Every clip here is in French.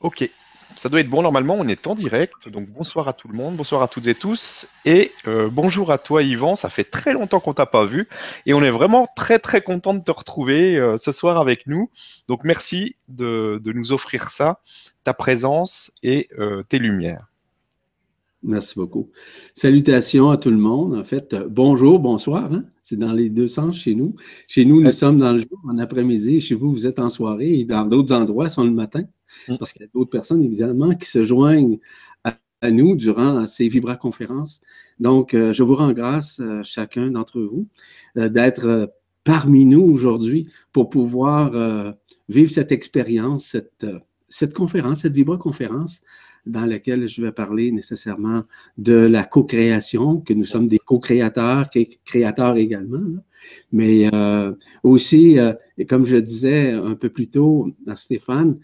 Ok, ça doit être bon normalement, on est en direct, donc bonsoir à tout le monde, bonsoir à toutes et tous, et euh, bonjour à toi Yvan, ça fait très longtemps qu'on t'a pas vu, et on est vraiment très très content de te retrouver euh, ce soir avec nous, donc merci de, nous offrir ça, ta présence et euh, tes lumières. Merci beaucoup. Salutations à tout le monde. En fait, bonjour, bonsoir. Hein. C'est dans les deux sens chez nous. Chez nous, nous sommes dans le jour, en après-midi. Chez vous, vous êtes en soirée. Et dans d'autres endroits, sont le matin. Mm. Parce qu'il y a d'autres personnes, évidemment, qui se joignent à, nous durant ces vibra-conférences. Donc, euh, je vous rends grâce, euh, chacun d'entre vous, euh, d'être parmi nous aujourd'hui pour pouvoir vivre cette expérience, cette, cette conférence, cette vibra-conférence dans laquelle je vais parler nécessairement de la co-création, que nous sommes des co-créateurs, créateurs également, mais aussi, et comme je disais un peu plus tôt à Stéphane,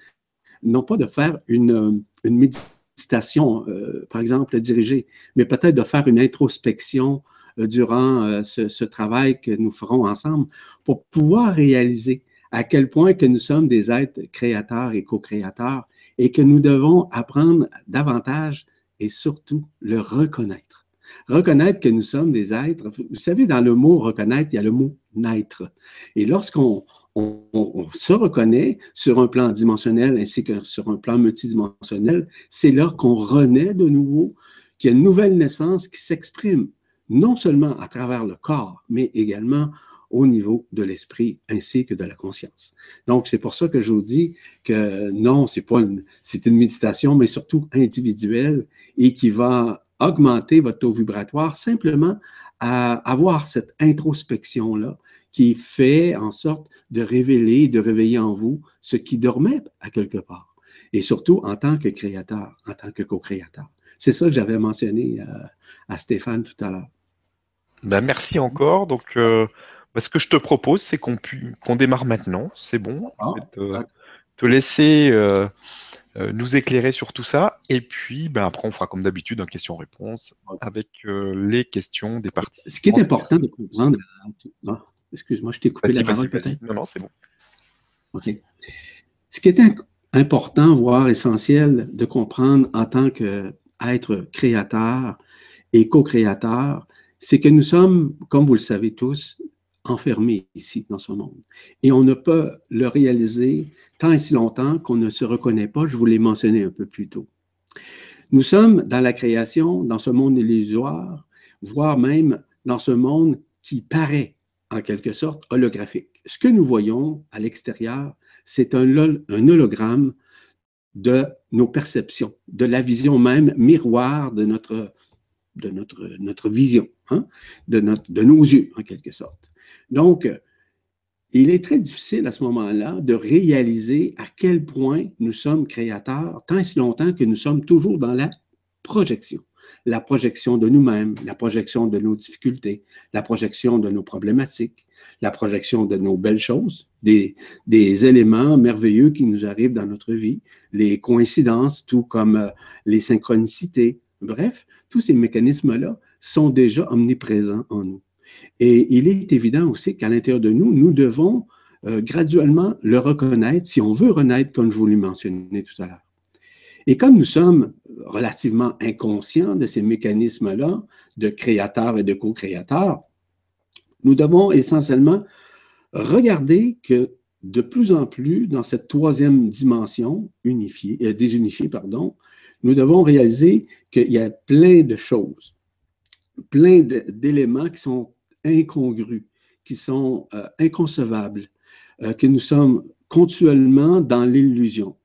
non pas de faire une, méditation, euh, par exemple, dirigée, mais peut-être de faire une introspection euh, durant euh, ce, travail que nous ferons ensemble pour pouvoir réaliser à quel point que nous sommes des êtres créateurs et co-créateurs et que nous devons apprendre davantage et surtout le reconnaître. Reconnaître que nous sommes des êtres. Vous savez, dans le mot reconnaître, il y a le mot naître. Et lorsqu'on on, se reconnaît sur un plan dimensionnel ainsi que sur un plan multidimensionnel, c'est là qu'on renaît de nouveau, qu'il y a une nouvelle naissance qui s'exprime non seulement à travers le corps, mais également au niveau de l'esprit ainsi que de la conscience. Donc, c'est pour ça que je vous dis que non, c'est pas c'est une méditation, mais surtout individuelle et qui va augmenter votre taux vibratoire simplement à avoir cette introspection-là qui fait en sorte de révéler, de réveiller en vous ce qui dormait à quelque part. Et surtout en tant que créateur, en tant que co-créateur. C'est ça que j'avais mentionné euh, à Stéphane tout à l'heure. Ben, merci encore. Donc, euh, ben, ce que je te propose, c'est qu'on qu'on démarre maintenant. C'est bon. Ah, te, laisser euh, nous éclairer sur tout ça. Et puis, ben, après, on fera comme d'habitude un question-réponse avec les questions des parties. Ce qui est important de comprendre, Excuse-moi, je t'ai coupé la parole peut-être? Non, non, c'est bon. OK. Ce qui est important, voire essentiel de comprendre en tant qu'être créateur et co-créateur, c'est que nous sommes, comme vous le savez tous, enfermés ici dans ce monde. Et on ne peut le réaliser tant et si longtemps qu'on ne se reconnaît pas. Je vous l'ai mentionné un peu plus tôt. Nous sommes dans la création, dans ce monde illusoire, voire même dans ce monde qui paraît en quelque sorte holographique. Ce que nous voyons à l'extérieur, c'est un, hologramme de nos perceptions, de la vision même miroir de notre, de notre, notre vision, hein, de, notre, de nos yeux, en quelque sorte. Donc, il est très difficile à ce moment-là de réaliser à quel point nous sommes créateurs, tant et si longtemps que nous sommes toujours dans la projection la projection de nous-mêmes, la projection de nos difficultés, la projection de nos problématiques, la projection de nos belles choses, des, éléments merveilleux qui nous arrivent dans notre vie, les coïncidences, tout comme euh, les synchronicités. Bref, tous ces mécanismes-là sont déjà omniprésents en nous. Et il est évident aussi qu'à l'intérieur de nous, nous devons euh, graduellement le reconnaître si on veut renaître, comme je vous l'ai mentionné tout à l'heure. Et comme nous sommes relativement inconscients de ces mécanismes-là, de créateurs et de co-créateurs, nous devons essentiellement regarder que de plus en plus, dans cette troisième dimension unifiée, euh, désunifiée, pardon, nous devons réaliser qu'il y a plein de choses, plein d'éléments qui sont incongrus, qui sont euh, inconcevables, euh, que nous sommes continuellement dans l'illusion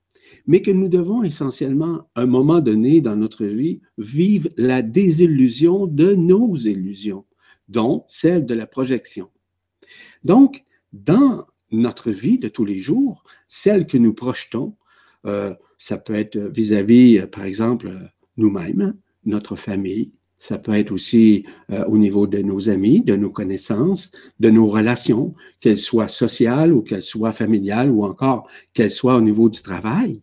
mais que nous devons essentiellement, à un moment donné dans notre vie, vivre la désillusion de nos illusions, dont celle de la projection. Donc, dans notre vie de tous les jours, celle que nous projetons, euh, ça peut être vis-à-vis, par exemple, nous-mêmes, notre famille, ça peut être aussi euh, au niveau de nos amis, de nos connaissances, de nos relations, qu'elles soient sociales ou qu'elles soient familiales ou encore qu'elles soient au niveau du travail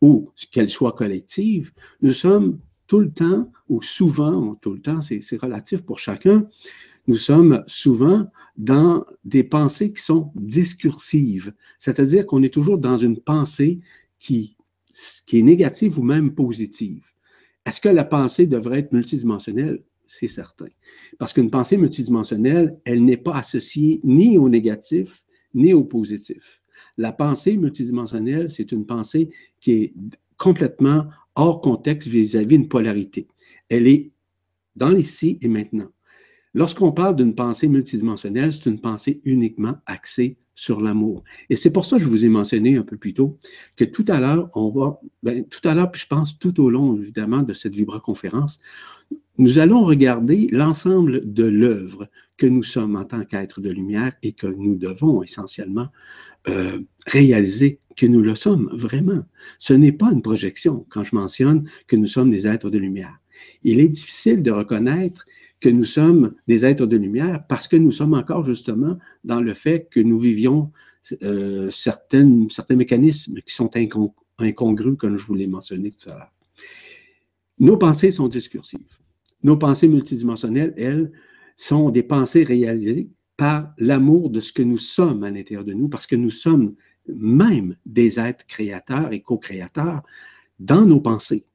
ou qu'elle soit collective, nous sommes tout le temps, ou souvent, tout le temps, c'est relatif pour chacun, nous sommes souvent dans des pensées qui sont discursives, c'est-à-dire qu'on est toujours dans une pensée qui qui est négative ou même positive. Est-ce que la pensée devrait être multidimensionnelle? C'est certain. Parce qu'une pensée multidimensionnelle, elle n'est pas associée ni au négatif ni au positif. La pensée multidimensionnelle, c'est une pensée est complètement hors contexte vis-à-vis d'une polarité. Elle est dans l'ici et maintenant. Lorsqu'on parle d'une pensée multidimensionnelle, c'est une pensée uniquement axée sur l'amour. Et c'est pour ça que je vous ai mentionné un peu plus tôt que tout à l'heure, on va, ben, tout à l'heure, puis je pense tout au long, évidemment, de cette vibra-conférence, nous allons regarder l'ensemble de l'œuvre que nous sommes en tant qu'êtres de lumière et que nous devons essentiellement euh, réaliser que nous le sommes vraiment. Ce n'est pas une projection quand je mentionne que nous sommes des êtres de lumière. Il est difficile de reconnaître que nous sommes des êtres de lumière parce que nous sommes encore justement dans le fait que nous vivions euh, certains mécanismes qui sont incongrus, comme je vous l'ai mentionné tout à l'heure. Nos pensées sont discursives. Nos pensées multidimensionnelles, elles, sont des pensées réalisées par l'amour de ce que nous sommes à l'intérieur de nous, parce que nous sommes même des êtres créateurs et co-créateurs dans nos pensées.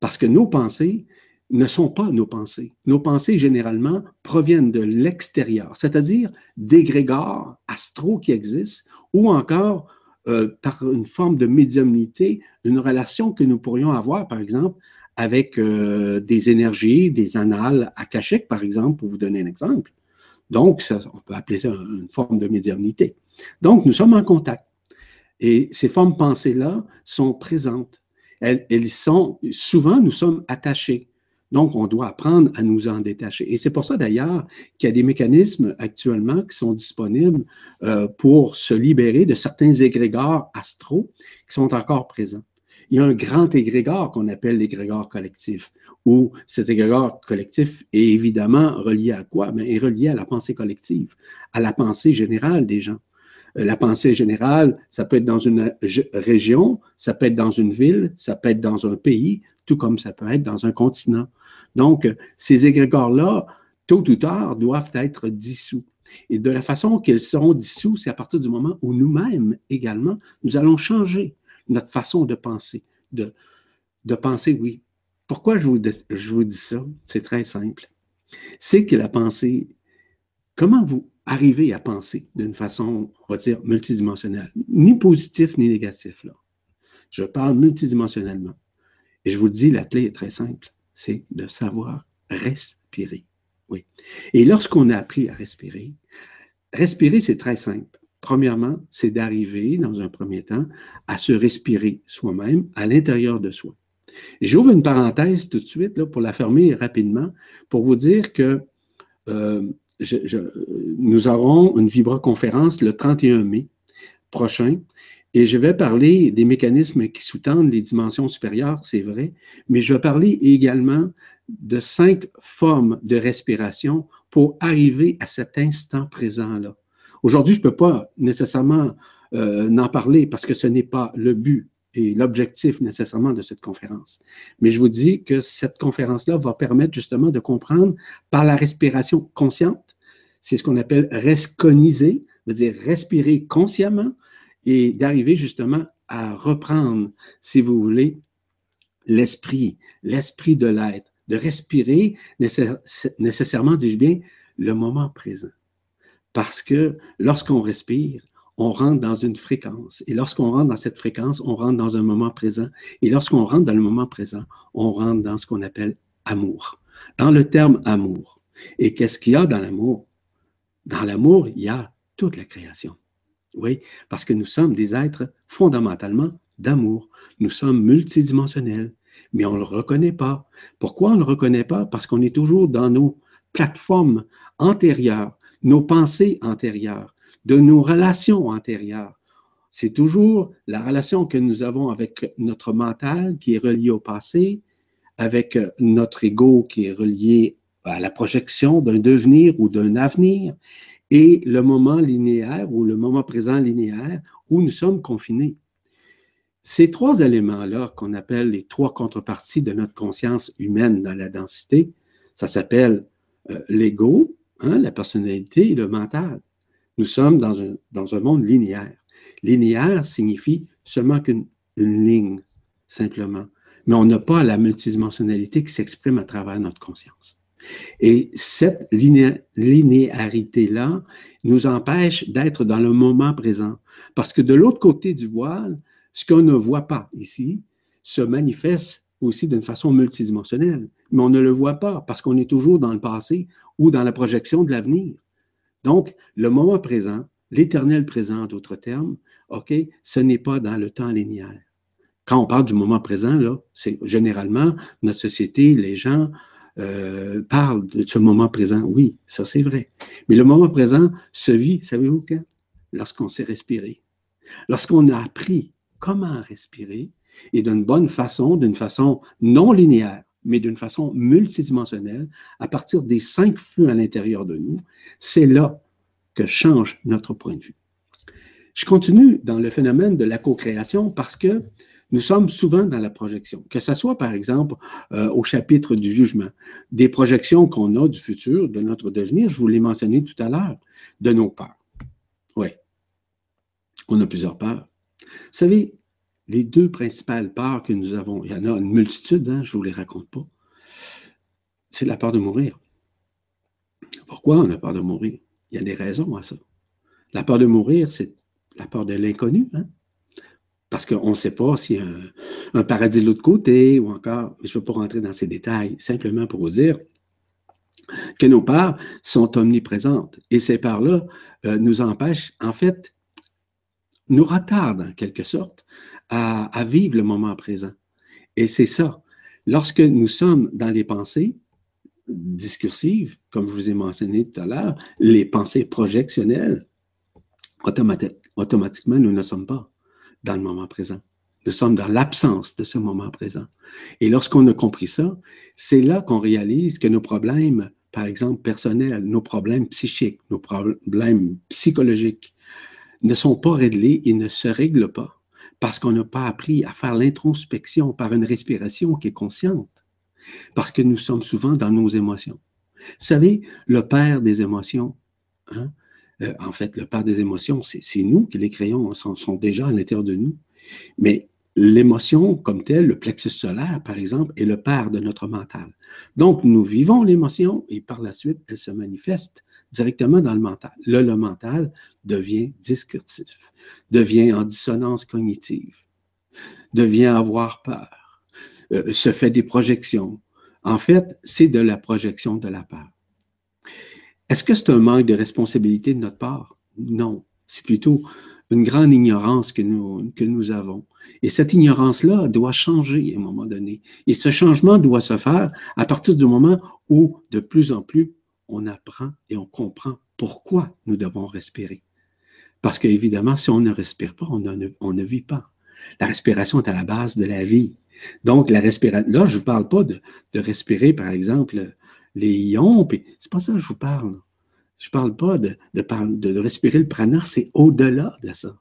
Parce que nos pensées ne sont pas nos pensées. Nos pensées, généralement, proviennent de l'extérieur, c'est-à-dire des grégores astraux qui existent ou encore euh, par une forme de médiumnité, une relation que nous pourrions avoir, par exemple, avec euh, des énergies, des annales akashiques, par exemple, pour vous donner un exemple. Donc, on peut appeler ça une forme de médiumnité. Donc, nous sommes en contact. Et ces formes pensées-là sont présentes. Elles, sont, souvent, nous sommes attachés. Donc, on doit apprendre à nous en détacher. Et c'est pour ça d'ailleurs qu'il y a des mécanismes actuellement qui sont disponibles euh, pour se libérer de certains égrégores astraux qui sont encore présents. Il y a un grand égrégore qu'on appelle l'égrégore collectif, où cet égrégore collectif est évidemment relié à quoi? Bien, est relié à la pensée collective, à la pensée générale des gens. Euh, la pensée générale, ça peut être dans une région, ça peut être dans une ville, ça peut être dans un pays, tout comme ça peut être dans un continent. Donc, ces égrégores-là, tôt ou tard, doivent être dissous. Et de la façon qu'ils seront dissous, c'est à partir du moment où nous-mêmes également, nous allons changer notre façon de penser, de, penser, oui. Pourquoi je vous, je vous dis ça? C'est très simple. C'est que la pensée, comment vous arrivez à penser d'une façon, on va dire, multidimensionnelle, ni positif ni négatif, là. Je parle multidimensionnellement. Et je vous dis, la clé est très simple c'est de savoir respirer. Oui. Et lorsqu'on a appris à respirer, respirer, c'est très simple. Premièrement, c'est d'arriver, dans un premier temps, à se respirer soi-même à l'intérieur de soi. J'ouvre une parenthèse tout de suite pour la fermer rapidement, pour vous dire que euh, nous aurons une vibra-conférence le 31 mai prochain et je vais parler des mécanismes qui sous-tendent les dimensions supérieures, c'est vrai, mais je vais parler également de cinq formes de respiration pour arriver à cet instant présent-là. Aujourd'hui, je ne peux pas nécessairement euh, en parler parce que ce n'est pas le but et l'objectif nécessairement de cette conférence. Mais je vous dis que cette conférence-là va permettre justement de comprendre par la respiration consciente, c'est ce qu'on appelle resconiser, c'est-à-dire respirer consciemment, et d'arriver justement à reprendre, si vous voulez, l'esprit, l'esprit de l'être, de respirer nécessairement, dis-je bien, le moment présent. Parce que lorsqu'on respire, on rentre dans une fréquence. Et lorsqu'on rentre dans cette fréquence, on rentre dans un moment présent. Et lorsqu'on rentre dans le moment présent, on rentre dans ce qu'on appelle amour. Dans le terme amour. Et qu'est-ce qu'il y a dans l'amour? Dans l'amour, il y a toute la création. Oui, parce que nous sommes des êtres fondamentalement d'amour. Nous sommes multidimensionnels, mais on ne le reconnaît pas. Pourquoi on ne le reconnaît pas? Parce qu'on est toujours dans nos plateformes antérieures, nos pensées antérieures, de nos relations antérieures. C'est toujours la relation que nous avons avec notre mental qui est relié au passé, avec notre ego qui est relié à la projection d'un devenir ou d'un avenir, et le moment linéaire ou le moment présent linéaire où nous sommes confinés. Ces trois éléments-là, qu'on appelle les trois contreparties de notre conscience humaine dans la densité, ça s'appelle euh, l'ego, hein, la personnalité et le mental. Nous sommes dans un, monde linéaire. Linéaire signifie seulement qu'une une ligne. simplement. Mais on n'a pas la multidimensionnalité qui s'exprime à travers notre conscience. Et cette linéarité-là nous empêche d'être dans le moment présent. Parce que de l'autre côté du voile, ce qu'on ne voit pas ici se manifeste aussi d'une façon multidimensionnelle. Mais on ne le voit pas parce qu'on est toujours dans le passé ou dans la projection de l'avenir. Donc, le moment présent, l'éternel présent, d'autres termes, OK, ce n'est pas dans le temps linéaire. Quand on parle du moment présent, c'est généralement notre société, les gens euh, parlent de ce moment présent. Oui, ça c'est vrai. Mais le moment présent se vit, savez-vous quand? Lorsqu'on sait respirer. Lorsqu'on a appris comment respirer et d'une bonne façon, d'une façon non linéaire, mais d'une façon multidimensionnelle, à partir des cinq feux à l'intérieur de nous, c'est là que change notre point de vue. Je continue dans le phénomène de la co-création parce que nous sommes souvent dans la projection, que ce soit par exemple euh, au chapitre du jugement, des projections qu'on a du futur, de notre devenir, je vous l'ai mentionné tout à l'heure, de nos peurs. Oui, on a plusieurs peurs. Vous savez, les deux principales peurs que nous avons, il y en a une multitude, hein, je ne vous les raconte pas, c'est la peur de mourir. Pourquoi on a peur de mourir? Il y a des raisons à ça. La peur de mourir, c'est la peur de l'inconnu, hein? parce qu'on ne sait pas s'il y a un, paradis de l'autre côté ou encore, je ne veux pas rentrer dans ces détails, simplement pour vous dire que nos peurs sont omniprésentes et ces peurs-là euh, nous empêchent, en fait, nous retardent en quelque sorte à, vivre le moment présent. Et c'est ça. Lorsque nous sommes dans les pensées discursives, comme je vous ai mentionné tout à l'heure, les pensées projectionnelles, automatiquement, nous ne sommes pas dans le moment présent. Nous sommes dans l'absence de ce moment présent. Et lorsqu'on a compris ça, c'est là qu'on réalise que nos problèmes, par exemple personnels, nos problèmes psychiques, nos problèmes psychologiques, ne sont pas réglés et ne se règlent pas parce qu'on n'a pas appris à faire l'introspection par une respiration qui est consciente, parce que nous sommes souvent dans nos émotions. Vous savez, le père des émotions, hein, euh, en fait, le père des émotions, c'est nous qui les créons, sont, sont déjà à l'intérieur de nous. Mais l'émotion comme telle, le plexus solaire, par exemple, est le père de notre mental. Donc, nous vivons l'émotion et par la suite, elle se manifeste directement dans le mental. Là, le mental devient discursif, devient en dissonance cognitive, devient avoir peur, euh, se fait des projections. En fait, c'est de la projection de la peur. Est-ce que c'est un manque de responsabilité de notre part? Non, c'est plutôt une grande ignorance que nous, que nous avons. Et cette ignorance-là doit changer à un moment donné. Et ce changement doit se faire à partir du moment où, de plus en plus, on apprend et on comprend pourquoi nous devons respirer. Parce qu'évidemment, si on ne respire pas, on ne, vit pas. La respiration est à la base de la vie. Donc, la respiration, là, je ne vous parle pas de, respirer, par exemple, les ions, c'est pas ça que je vous parle. Je ne parle pas de, de, de, respirer le prana, c'est au-delà de ça.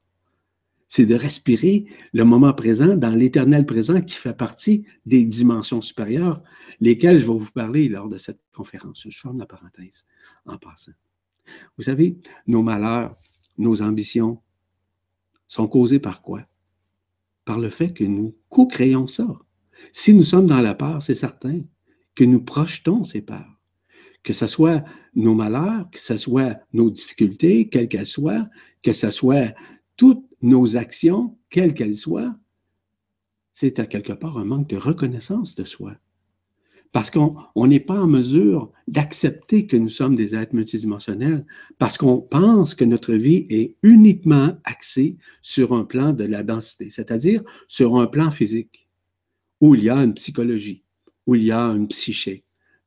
C'est de respirer le moment présent dans l'éternel présent qui fait partie des dimensions supérieures, lesquelles je vais vous parler lors de cette conférence. Je ferme la parenthèse en passant. Vous savez, nos malheurs, nos ambitions sont causés par quoi? Par le fait que nous co-créons ça. Si nous sommes dans la peur, c'est certain que nous projetons ces peurs que ce soit nos malheurs, que ce soit nos difficultés, quelles qu'elles soient, que ce soit toutes nos actions, quelles qu'elles soient, c'est à quelque part un manque de reconnaissance de soi. Parce qu'on n'est pas en mesure d'accepter que nous sommes des êtres multidimensionnels, parce qu'on pense que notre vie est uniquement axée sur un plan de la densité, c'est-à-dire sur un plan physique, où il y a une psychologie, où il y a une psyché,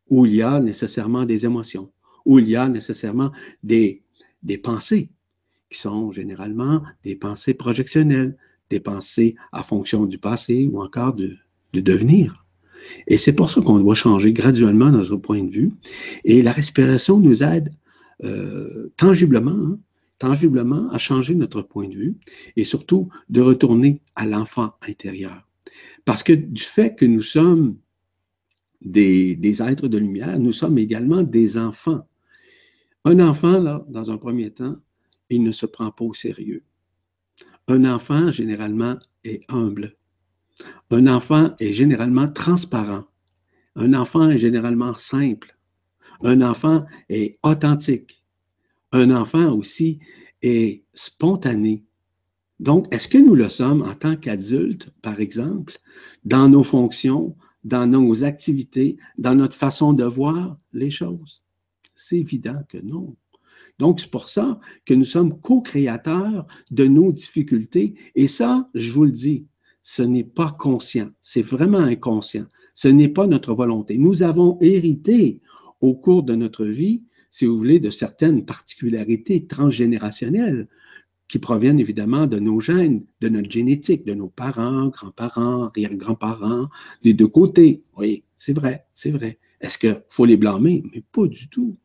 où il y a nécessairement des émotions, où il y a nécessairement des, des pensées, qui sont généralement des pensées projectionnelles, des pensées à fonction du passé ou encore de, de devenir. Et c'est pour ça qu'on doit changer graduellement notre point de vue. Et la respiration nous aide euh, tangiblement, hein, tangiblement à changer notre point de vue et surtout de retourner à l'enfant intérieur. Parce que du fait que nous sommes des, êtres de lumière, nous sommes également des enfants. Un enfant, là, dans un premier temps, il ne se prend pas au sérieux. Un enfant, généralement, est humble. Un enfant est généralement transparent. Un enfant est généralement simple. Un enfant est authentique. Un enfant aussi est spontané. Donc, est-ce que nous le sommes en tant qu'adultes, par exemple, dans nos fonctions, dans nos activités, dans notre façon de voir les choses? C'est évident que non. Donc, c'est pour ça que nous sommes co-créateurs de nos difficultés. Et ça, je vous le dis, ce n'est pas conscient, c'est vraiment inconscient. Ce n'est pas notre volonté. Nous avons hérité au cours de notre vie, si vous voulez, de certaines particularités transgénérationnelles qui proviennent évidemment de nos gènes, de notre génétique, de nos parents, grands-parents, arrière-grands-parents, des deux côtés. Oui, c'est vrai, c'est vrai. Est-ce qu'il faut les blâmer? Mais pas du tout.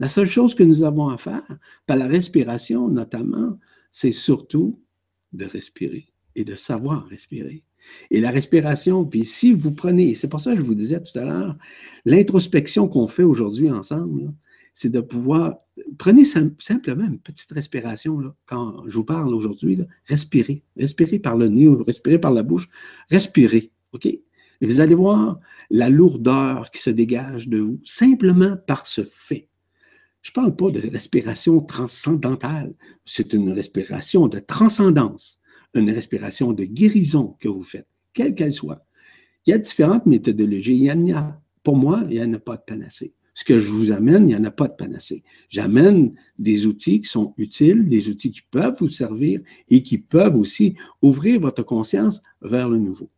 La seule chose que nous avons à faire, par la respiration notamment, c'est surtout de respirer et de savoir respirer. Et la respiration, puis si vous prenez, c'est pour ça que je vous disais tout à l'heure, l'introspection qu'on fait aujourd'hui ensemble, c'est de pouvoir, prenez simplement une petite respiration, quand je vous parle aujourd'hui, respirez, respirez par le nez respirez par la bouche, respirez, OK? Vous allez voir la lourdeur qui se dégage de vous, simplement par ce fait. Je ne parle pas de respiration transcendantale, c'est une respiration de transcendance, une respiration de guérison que vous faites, quelle qu'elle soit. Il y a différentes méthodologies. Il y a, pour moi, il n'y en a pas de panacée ce que je vous amène, il n'y en a pas de panacée. J'amène des outils qui sont utiles, des outils qui peuvent vous servir et qui peuvent aussi ouvrir votre conscience vers le nouveau.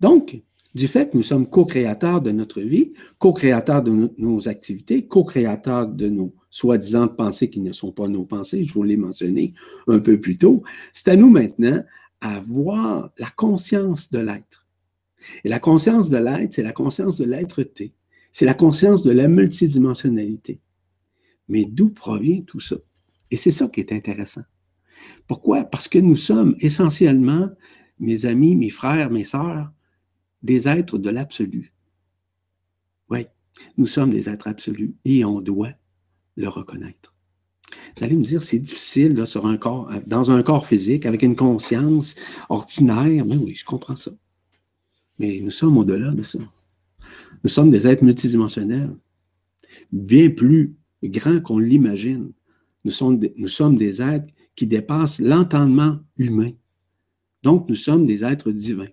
Donc, du fait que nous sommes co-créateurs de notre vie, co-créateurs de nos activités, co-créateurs de nos soi-disant pensées qui ne sont pas nos pensées, je vous l'ai mentionné un peu plus tôt, c'est à nous maintenant à la conscience de l'être. Et la conscience de l'être, c'est la conscience de l'être-té. C'est la conscience de la multidimensionnalité. Mais d'où provient tout ça? Et c'est ça qui est intéressant. Pourquoi? Parce que nous sommes essentiellement, mes amis, mes frères, mes sœurs, des êtres de l'absolu. Oui, nous sommes des êtres absolus et on doit le reconnaître. Vous allez me dire, c'est difficile sur un corps, dans un corps physique, avec une conscience ordinaire. Mais oui, je comprends ça. Mais nous sommes au-delà de ça. Nous sommes des êtres multidimensionnels, bien plus grands qu'on l'imagine. Nous sommes, des, nous sommes des êtres qui dépassent l'entendement humain. Donc, nous sommes des êtres divins.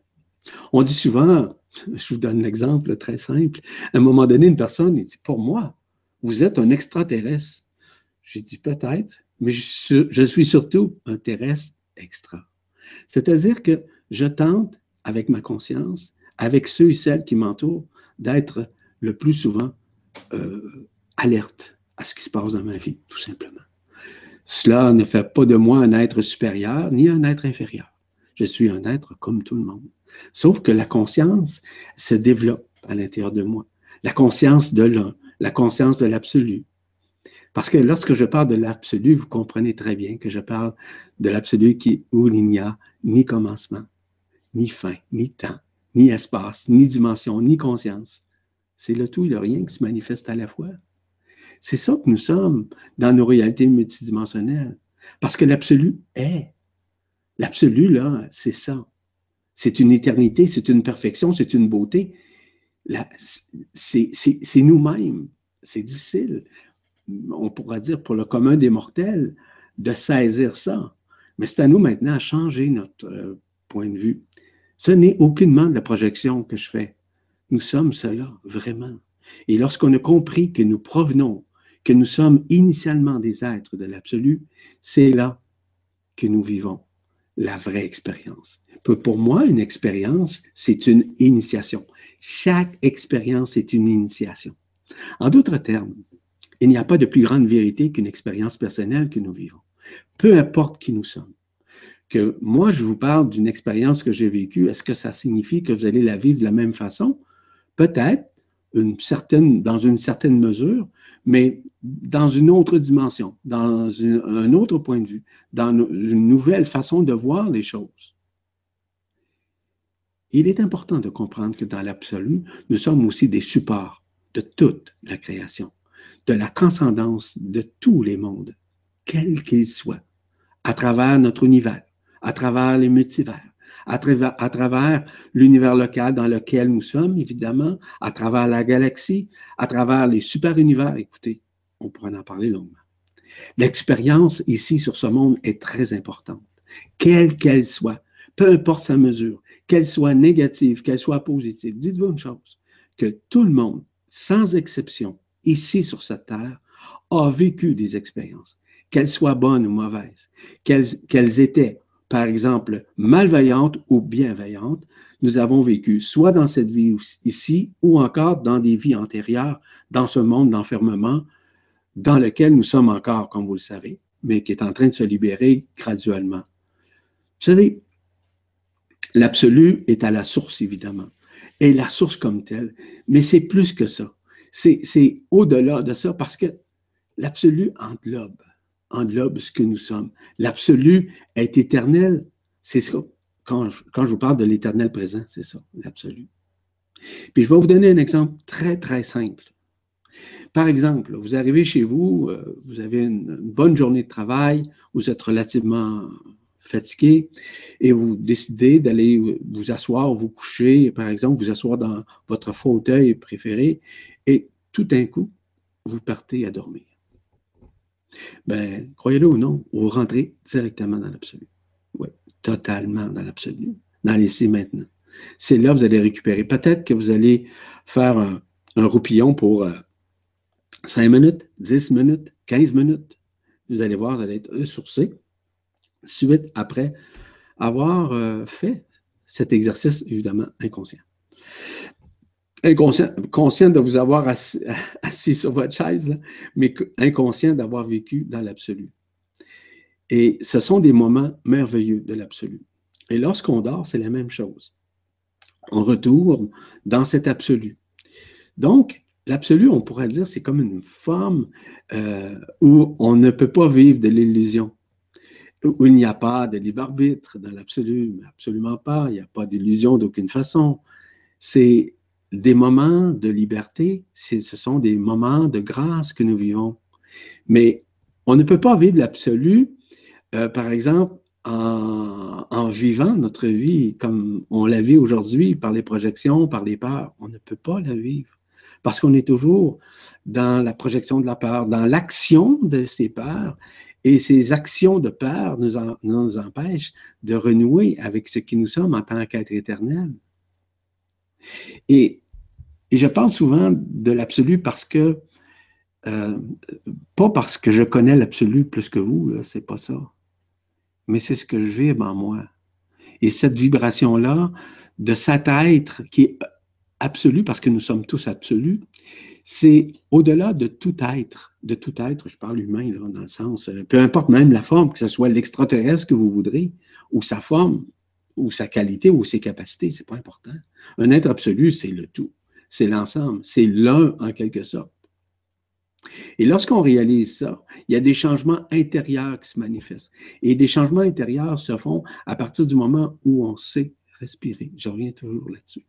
On dit souvent, je vous donne l'exemple très simple, à un moment donné, une personne dit, pour moi, vous êtes un extraterrestre. J'ai dit peut-être, mais je, je suis surtout un terrestre extra. C'est-à-dire que je tente, avec ma conscience, avec ceux et celles qui m'entourent, d'être le plus souvent euh, alerte à ce qui se passe dans ma vie, tout simplement. Cela ne fait pas de moi un être supérieur ni un être inférieur. Je suis un être comme tout le monde. Sauf que la conscience se développe à l'intérieur de moi. La conscience de l'un, la conscience de l'absolu. Parce que lorsque je parle de l'absolu, vous comprenez très bien que je parle de l'absolu qui, où il n'y a ni commencement, ni fin, ni temps, ni espace, ni dimension, ni conscience. C'est le tout et le rien qui se manifeste à la fois. C'est ça que nous sommes dans nos réalités multidimensionnelles. Parce que l'absolu est. L'absolu, là, c'est ça. C'est une éternité, c'est une perfection, c'est une beauté. C'est nous-mêmes. C'est difficile, on pourra dire pour le commun des mortels, de saisir ça. Mais c'est à nous maintenant à changer notre euh, point de vue. Ce n'est aucunement de la projection que je fais. Nous sommes cela, vraiment. Et lorsqu'on a compris que nous provenons, que nous sommes initialement des êtres de l'absolu, c'est là que nous vivons la vraie expérience. Pour moi, une expérience, c'est une initiation. Chaque expérience est une initiation. En d'autres termes, il n'y a pas de plus grande vérité qu'une expérience personnelle que nous vivons. Peu importe qui nous sommes que moi, je vous parle d'une expérience que j'ai vécue, est-ce que ça signifie que vous allez la vivre de la même façon? Peut-être, une certaine, dans une certaine mesure, mais dans une autre dimension, dans un autre point de vue, dans une nouvelle façon de voir les choses. Il est important de comprendre que dans l'absolu, nous sommes aussi des supports de toute la création, de la transcendance de tous les mondes, quels qu'ils soient, à travers notre univers à travers les multivers, à travers, à travers l'univers local dans lequel nous sommes, évidemment, à travers la galaxie, à travers les super-univers. Écoutez, on pourrait en parler longuement. L'expérience ici sur ce monde est très importante, quelle qu'elle soit, peu importe sa mesure, qu'elle soit négative, qu'elle soit positive. Dites-vous une chose, que tout le monde, sans exception, ici sur cette terre, a vécu des expériences, qu'elles soient bonnes ou mauvaises, qu'elles étaient, par exemple, malveillantes ou bienveillantes, nous avons vécu soit dans cette vie ici ou encore dans des vies antérieures, dans ce monde d'enfermement dans lequel nous sommes encore, comme vous le savez, mais qui est en train de se libérer graduellement. Vous savez, l'absolu est à la source, évidemment, et la source comme telle, mais c'est plus que ça. C'est au-delà de ça parce que l'absolu englobe, englobe ce que nous sommes. L'absolu est éternel, c'est ça. Quand, quand je vous parle de l'éternel présent, c'est ça, l'absolu. Puis je vais vous donner un exemple très, très simple. Par exemple, vous arrivez chez vous, euh, vous avez une, bonne journée de travail, vous êtes relativement fatigué et vous décidez d'aller vous asseoir, vous coucher, par exemple, vous asseoir dans votre fauteuil préféré et tout d'un coup, vous partez à dormir. Ben, croyez-le ou non, vous rentrez directement dans l'absolu. Oui, totalement dans l'absolu, dans les maintenant. C'est là que vous allez récupérer. Peut-être que vous allez faire un, roupillon pour euh, 5 minutes, 10 minutes, 15 minutes. Vous allez voir, vous allez être ressourcé. Suite après avoir euh, fait cet exercice, évidemment, inconscient. Inconscient, conscient de vous avoir assis, sur votre chaise, mais inconscient d'avoir vécu dans l'absolu. Et ce sont des moments merveilleux de l'absolu. Et lorsqu'on dort, c'est la même chose. On retourne dans cet absolu. Donc, L'absolu, on pourrait dire, c'est comme une forme euh, où on ne peut pas vivre de l'illusion, où il n'y a pas de libre arbitre dans l'absolu, absolument pas, il n'y a pas d'illusion d'aucune façon. C'est des moments de liberté, ce sont des moments de grâce que nous vivons. Mais on ne peut pas vivre l'absolu, euh, par exemple, en, en, vivant notre vie comme on la vit aujourd'hui par les projections, par les peurs. On ne peut pas la vivre parce qu'on est toujours dans la projection de la peur, dans l'action de ces peurs. Et ces actions de peur nous, empêchent de renouer avec ce qui nous sommes en tant qu'être éternel. Et, je parle souvent de l'absolu parce que, euh, pas parce que je connais l'absolu plus que vous, c'est pas ça, mais c'est ce que je vibre en moi. Et cette vibration-là, de cet être qui est absolu, parce que nous sommes tous absolus, c'est au-delà de tout être, de tout être, je parle humain dans le sens, euh, peu importe même la forme, que ce soit l'extraterrestre que vous voudrez, ou sa forme, ou sa qualité, ou ses capacités, c'est pas important. Un être absolu, c'est le tout, c'est l'ensemble, c'est l'un en quelque sorte. Et lorsqu'on réalise ça, il y a des changements intérieurs qui se manifestent. Et des changements intérieurs se font à partir du moment où on sait respirer. Je reviens toujours là-dessus.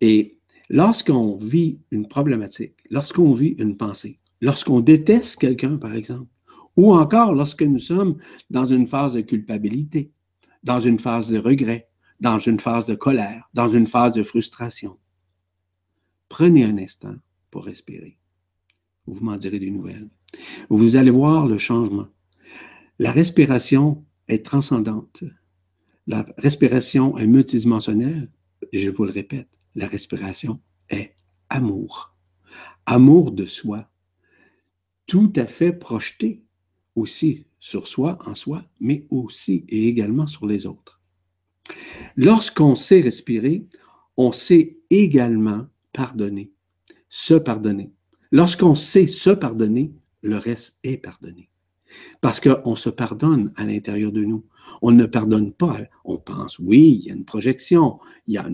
Et lorsqu'on vit une problématique, lorsqu'on vit une pensée, lorsqu'on déteste quelqu'un, par exemple, ou encore lorsque nous sommes dans une phase de culpabilité, dans une phase de regret, dans une phase de colère, dans une phase de frustration, prenez un instant pour respirer. Vous m'en direz des nouvelles. Vous allez voir le changement. La respiration est transcendante. La respiration est multidimensionnelle je vous le répète, la respiration est amour. Amour de soi. Tout à fait projeté aussi sur soi, en soi, mais aussi et également sur les autres. Lorsqu'on sait respirer, on sait également pardonner, se pardonner. Lorsqu'on sait se pardonner, le reste est pardonné. Parce qu'on se pardonne à l'intérieur de nous. On ne pardonne pas. On pense, oui, il y a une projection, il y a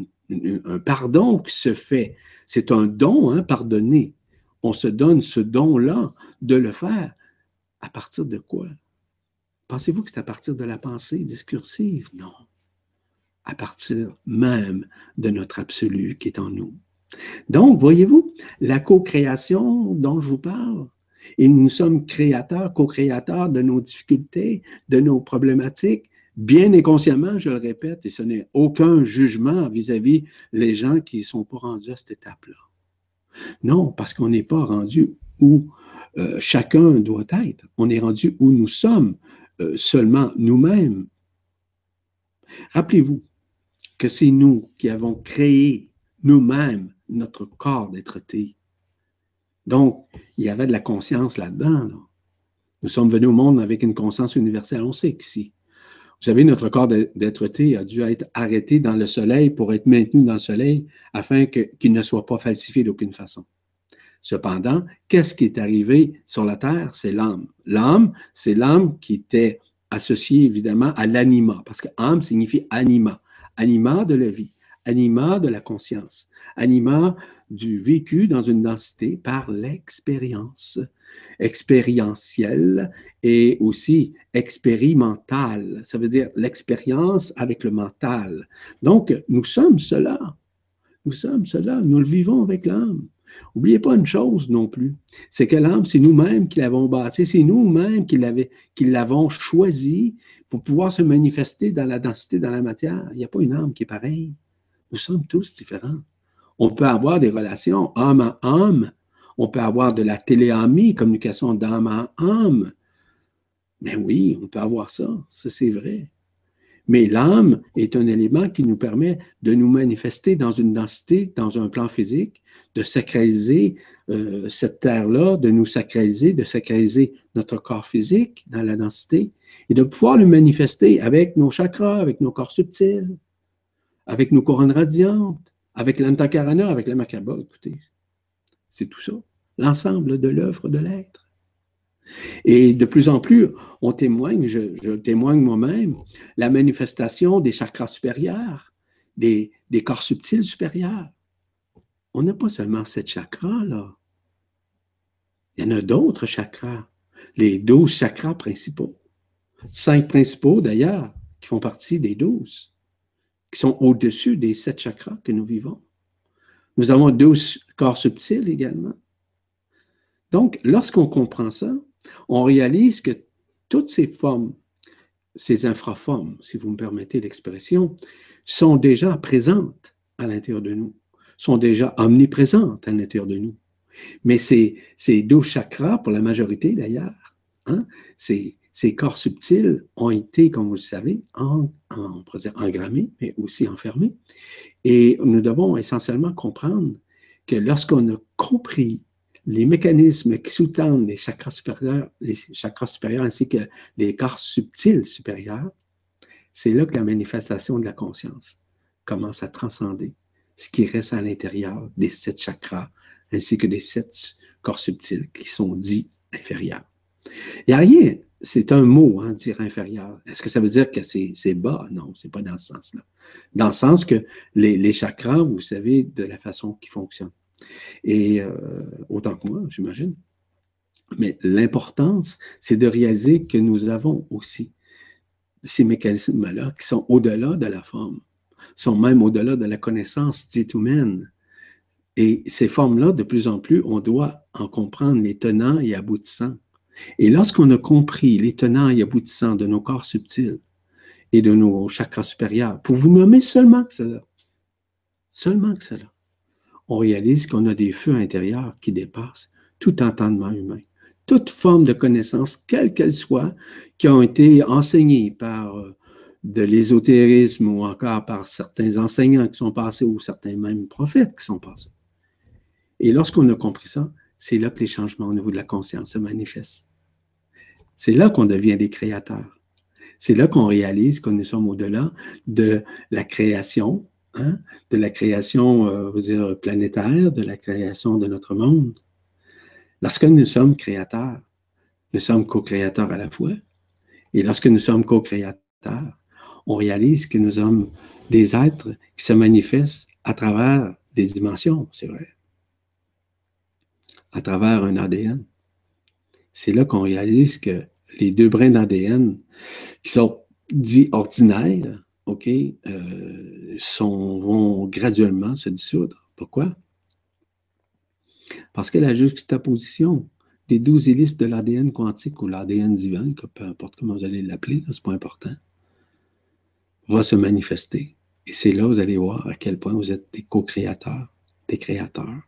un pardon qui se fait. C'est un don, hein, pardonner. On se donne ce don-là de le faire. À partir de quoi? Pensez-vous que c'est à partir de la pensée discursive? Non. À partir même de notre absolu qui est en nous. Donc, voyez-vous, la co-création dont je vous parle, et nous sommes créateurs, co-créateurs de nos difficultés, de nos problématiques, bien inconsciemment, je le répète, et ce n'est aucun jugement vis-à-vis les gens qui ne sont pas rendus à cette étape-là. Non, parce qu'on n'est pas rendu où euh, chacun doit être. On est rendu où nous sommes euh, seulement nous-mêmes. Rappelez-vous que c'est nous qui avons créé nous-mêmes notre corps d'être-té. Donc, il y avait de la conscience là-dedans. Nous sommes venus au monde avec une conscience universelle. On sait qu'ici, vous savez, notre corps d'être-té a dû être arrêté dans le soleil pour être maintenu dans le soleil afin qu'il ne soit pas falsifié d'aucune façon. Cependant, qu'est-ce qui est arrivé sur la terre? C'est l'âme. L'âme, c'est l'âme qui était associée évidemment à l'anima, parce que âme signifie anima, anima de la vie, anima de la conscience, anima du vécu dans une densité par l'expérience, expérientielle et aussi expérimentale. Ça veut dire l'expérience avec le mental. Donc, nous sommes cela. Nous sommes cela. Nous le vivons avec l'âme. N'oubliez pas une chose non plus, c'est que l'âme, c'est nous-mêmes qui l'avons bâti, c'est nous-mêmes qui l'avons choisi pour pouvoir se manifester dans la densité, dans la matière. Il n'y a pas une âme qui est pareille. Nous sommes tous différents. On peut avoir des relations âme à âme. On peut avoir de la téléamie, communication d'âme à âme. Mais oui, on peut avoir ça. Ça, c'est vrai. Mais l'âme est un élément qui nous permet de nous manifester dans une densité, dans un plan physique, de sacraliser euh, cette terre-là, de nous sacraliser, de sacraliser notre corps physique dans la densité et de pouvoir le manifester avec nos chakras, avec nos corps subtils, avec nos couronnes radiantes, avec l'antakarana, avec la makaba. Écoutez, c'est tout ça, l'ensemble de l'œuvre de l'être. Et de plus en plus, on témoigne, je, témoigne moi-même, la manifestation des chakras supérieurs, des, des corps subtils supérieurs. On n'a pas seulement sept chakras, là. Il y en a d'autres chakras, les douze chakras principaux. Cinq principaux, d'ailleurs, qui font partie des douze, sont au-dessus des sept chakras que nous vivons. Nous avons douze corps subtils également. Donc, lorsqu'on comprend ça, on réalise que toutes ces formes, ces infraformes, si vous me permettez l'expression, sont déjà présentes à l'intérieur de nous, sont déjà omniprésentes à l'intérieur de nous. Mais ces, ces douze chakras, pour la majorité d'ailleurs, hein, ces, corps subtils ont été, comme vous le savez, en, engrammés, mais aussi enfermés. Et nous devons essentiellement comprendre que lorsqu'on a compris les mécanismes qui sous-tendent les chakras supérieurs, les chakras supérieurs ainsi que les corps subtils supérieurs, c'est là que la manifestation de la conscience commence à transcender ce qui reste à l'intérieur des sept chakras ainsi que des sept corps subtils qui sont dits inférieurs. Il n'y a rien, c'est un mot, hein, dire inférieur. Est-ce que ça veut dire que c'est bas? Non, ce n'est pas dans ce sens-là. Dans le sens que les, chakras, vous savez, de la façon qui fonctionnent. Et euh, autant que moi, j'imagine. Mais l'importance, c'est de réaliser que nous avons aussi ces mécanismes-là qui sont au-delà de la forme, sont même au-delà de la connaissance dite humaine. Et ces formes-là, de plus en plus, on doit en comprendre les tenants et aboutissants. Et lorsqu'on a compris les tenants et aboutissants de nos corps subtils et de nos chakras supérieurs, pour vous nommer seulement que cela, seulement que cela, on réalise qu'on a des feux intérieurs qui dépassent tout entendement humain. Toute forme de connaissance, quelle qu'elle soit, qui ont été enseignées par euh, de l'ésotérisme ou encore par certains enseignants qui sont passés ou certains même prophètes qui sont passés. Et lorsqu'on a compris ça, c'est là que les changements au niveau de la conscience se manifestent. C'est là qu'on devient des créateurs. C'est là qu'on réalise que nous sommes au-delà de la création, Hein, de la création euh, dire, planétaire, de la création de notre monde. Lorsque nous sommes créateurs, nous sommes co-créateurs à la fois. Et lorsque nous sommes co-créateurs, on réalise que nous sommes des êtres qui se manifestent à travers des dimensions, c'est vrai, à travers un ADN. C'est là qu'on réalise que les deux brins d'ADN qui sont dits ordinaires, OK, euh, vont graduellement se dissoudre. Pourquoi? Parce que la juxtaposition des douze hélices de l'ADN quantique ou l'ADN divin, peu importe comment vous allez l'appeler, ce n'est pas important, va se manifester. Et c'est là, vous allez voir à quel point vous êtes des co-créateurs, des créateurs,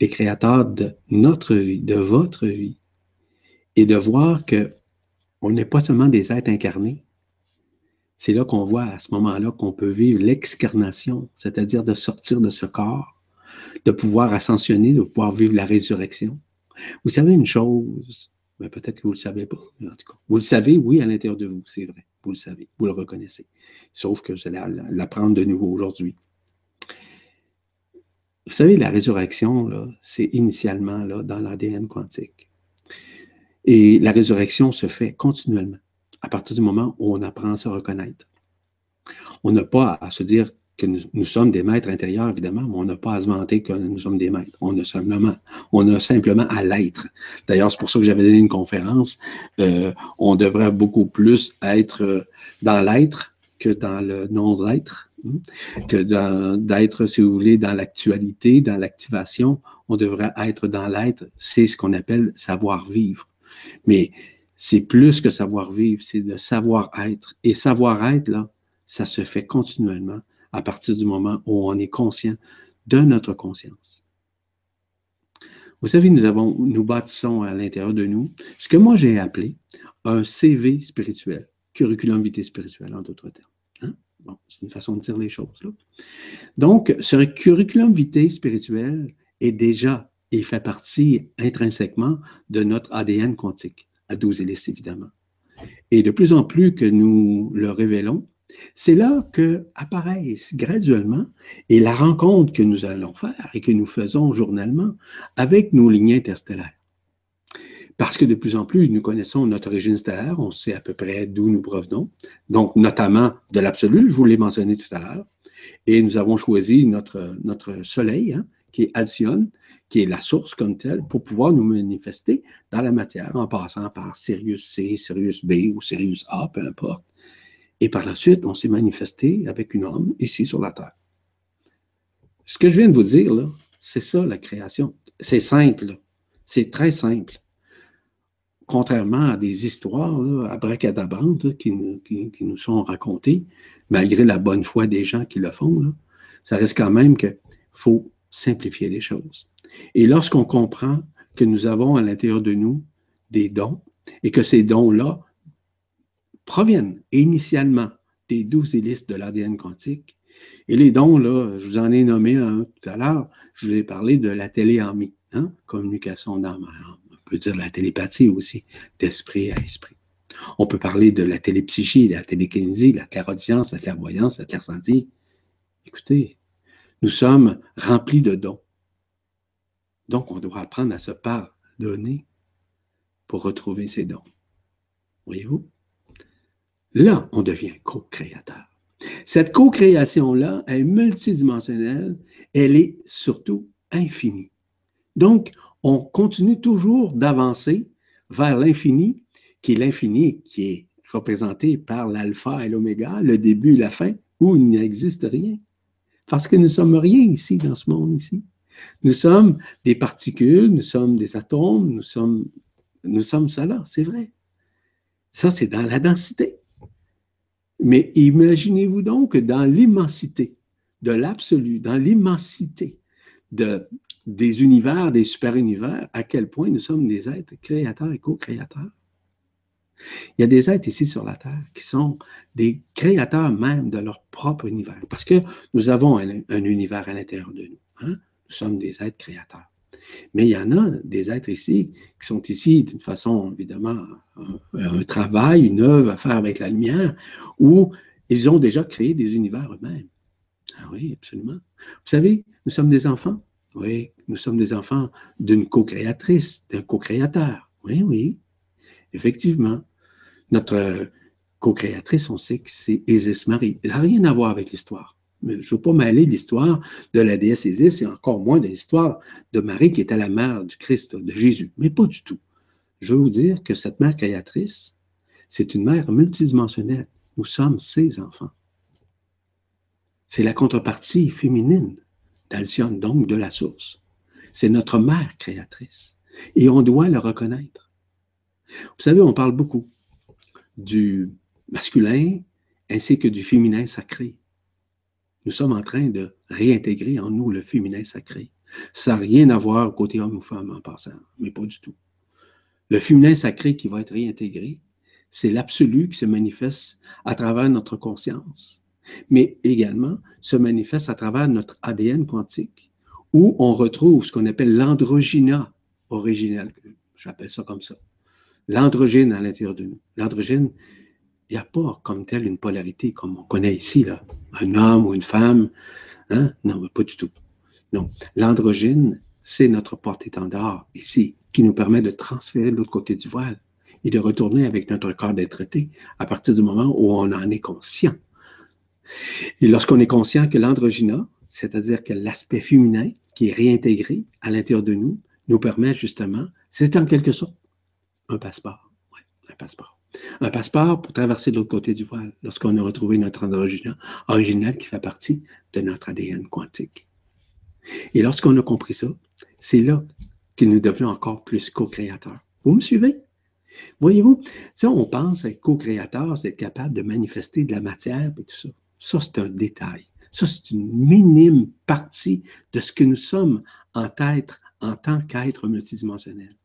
des créateurs de notre vie, de votre vie. Et de voir que on n'est pas seulement des êtres incarnés. C'est là qu'on voit à ce moment-là qu'on peut vivre l'excarnation, c'est-à-dire de sortir de ce corps, de pouvoir ascensionner, de pouvoir vivre la résurrection. Vous savez une chose, mais peut-être que vous ne le savez pas, en tout cas. Vous le savez, oui, à l'intérieur de vous, c'est vrai. Vous le savez, vous le reconnaissez. Sauf que vous allez l'apprendre de nouveau aujourd'hui. Vous savez, la résurrection, c'est initialement dans l'ADN quantique. Et la résurrection se fait continuellement, à partir du moment où on apprend à se reconnaître. On n'a pas à se dire que nous, sommes des maîtres intérieurs, évidemment, mais on n'a pas à se vanter que nous sommes des maîtres. On a simplement, on a simplement à l'être. D'ailleurs, c'est pour ça que j'avais donné une conférence. Euh, on devrait beaucoup plus être euh, dans l'être que dans le non-être, que d'être, si vous voulez, dans l'actualité, dans l'activation. On devrait être dans l'être. C'est ce qu'on appelle savoir-vivre. Mais c'est plus que savoir-vivre, c'est de savoir-être. Et savoir-être, là, ça se fait continuellement à partir du moment où on est conscient de notre conscience. Vous savez, nous, avons, nous bâtissons à l'intérieur de nous ce que moi j'ai appelé un CV spirituel, curriculum vitae spirituel en d'autres termes. C'est une façon de dire les choses. Donc, ce curriculum vitae spirituel est déjà et fait partie intrinsèquement de notre ADN quantique, à 12 hélices évidemment. Et de plus en plus que nous le révélons, c'est là que apparaissent graduellement et la rencontre que nous allons faire et que nous faisons journalement avec nos lignes interstellaires. Parce que de plus en plus, nous connaissons notre origine stellaire, on sait à peu près d'où nous provenons, donc notamment de l'absolu, je vous l'ai mentionné tout à l'heure, et nous avons choisi notre, notre Soleil, hein, qui est Alcyone, qui est la source comme telle, pour pouvoir nous manifester dans la matière en passant par Sirius C, Sirius B ou Sirius A, peu importe. Et par la suite, on s'est manifesté avec une homme ici sur la terre. Ce que je viens de vous dire, là, c'est ça la création. C'est simple. C'est très simple. Contrairement à des histoires là, abracadabrantes qui, nous, qui, nous sont racontées, malgré la bonne foi des gens qui le font, ça reste quand même qu'il faut simplifier les choses. Et lorsqu'on comprend que nous avons à l'intérieur de nous des dons et que ces dons-là proviennent initialement des douze hélices de l'ADN quantique. Et les dons, là, je vous en ai nommé un tout à l'heure, je vous ai parlé de la téléamie, hein? communication d'âme On peut dire la télépathie aussi, d'esprit à esprit. On peut parler de la télépsychie, de la télékinésie, la clairaudience, la clairvoyance, la clairsentie. Écoutez, nous sommes remplis de dons. Donc, on doit apprendre à se pardonner pour retrouver ces dons. Voyez-vous? Là, on devient co-créateur. Cette co-création-là est multidimensionnelle, elle est surtout infinie. Donc, on continue toujours d'avancer vers l'infini, qui est l'infini qui est représenté par l'alpha et l'oméga, le début et la fin, où il n'existe rien. Parce que nous ne sommes rien ici, dans ce monde ici. Nous sommes des particules, nous sommes des atomes, nous sommes, nous sommes cela, c'est vrai. Ça, c'est dans la densité. Mais imaginez-vous donc dans l'immensité de l'absolu, dans l'immensité de, des univers, des super-univers, à quel point nous sommes des êtres créateurs et co-créateurs. Il y a des êtres ici sur la Terre qui sont des créateurs même de leur propre univers, parce que nous avons un, univers à l'intérieur de nous. Hein. Nous sommes des êtres créateurs. Mais il y en a des êtres ici qui sont ici d'une façon, évidemment, un, travail, une œuvre à faire avec la lumière, où ils ont déjà créé des univers eux-mêmes. Ah oui, absolument. Vous savez, nous sommes des enfants. Oui, nous sommes des enfants d'une co-créatrice, d'un co-créateur. Oui, oui, effectivement. Notre co-créatrice, on sait que c'est Isis Marie. Ça n'a rien à voir avec l'histoire. Je ne veux pas mêler l'histoire de la déesse Isis et encore moins de l'histoire de Marie qui était la mère du Christ, de Jésus. Mais pas du tout. Je veux vous dire que cette mère créatrice, c'est une mère multidimensionnelle. Nous sommes ses enfants. C'est la contrepartie féminine d'Alcyone, donc de la source. C'est notre mère créatrice. Et on doit le reconnaître. Vous savez, on parle beaucoup du masculin ainsi que du féminin sacré. Nous sommes en train de réintégrer en nous le féminin sacré. Ça n'a rien à voir côté homme ou femme en passant, mais pas du tout. Le féminin sacré qui va être réintégré, c'est l'absolu qui se manifeste à travers notre conscience, mais également se manifeste à travers notre ADN quantique, où on retrouve ce qu'on appelle l'androgyna original. J'appelle ça comme ça. L'androgyne à l'intérieur de nous. L'androgyne, il n'y a pas comme tel une polarité comme on connaît ici, un homme ou une femme. Hein? Non, pas du tout. Non. L'androgyne, c'est notre porte-étendard ici, qui nous permet de transférer de l'autre côté du voile et de retourner avec notre corps d'être traité à partir du moment où on en est conscient. Et lorsqu'on est conscient que l'androgyna, c'est-à-dire que l'aspect féminin qui est réintégré à l'intérieur de nous, nous permet justement, c'est en quelque sorte un passeport. Oui, un passeport. Un passeport pour traverser l'autre côté du voile, lorsqu'on a retrouvé notre androgyna original qui fait partie de notre ADN quantique. Et lorsqu'on a compris ça, c'est là que nous devenons encore plus co-créateurs. Vous me suivez? Voyez-vous, si on pense être co-créateur, c'est être capable de manifester de la matière et tout ça. Ça, c'est un détail. Ça, c'est une minime partie de ce que nous sommes en, en tant qu'être multidimensionnel.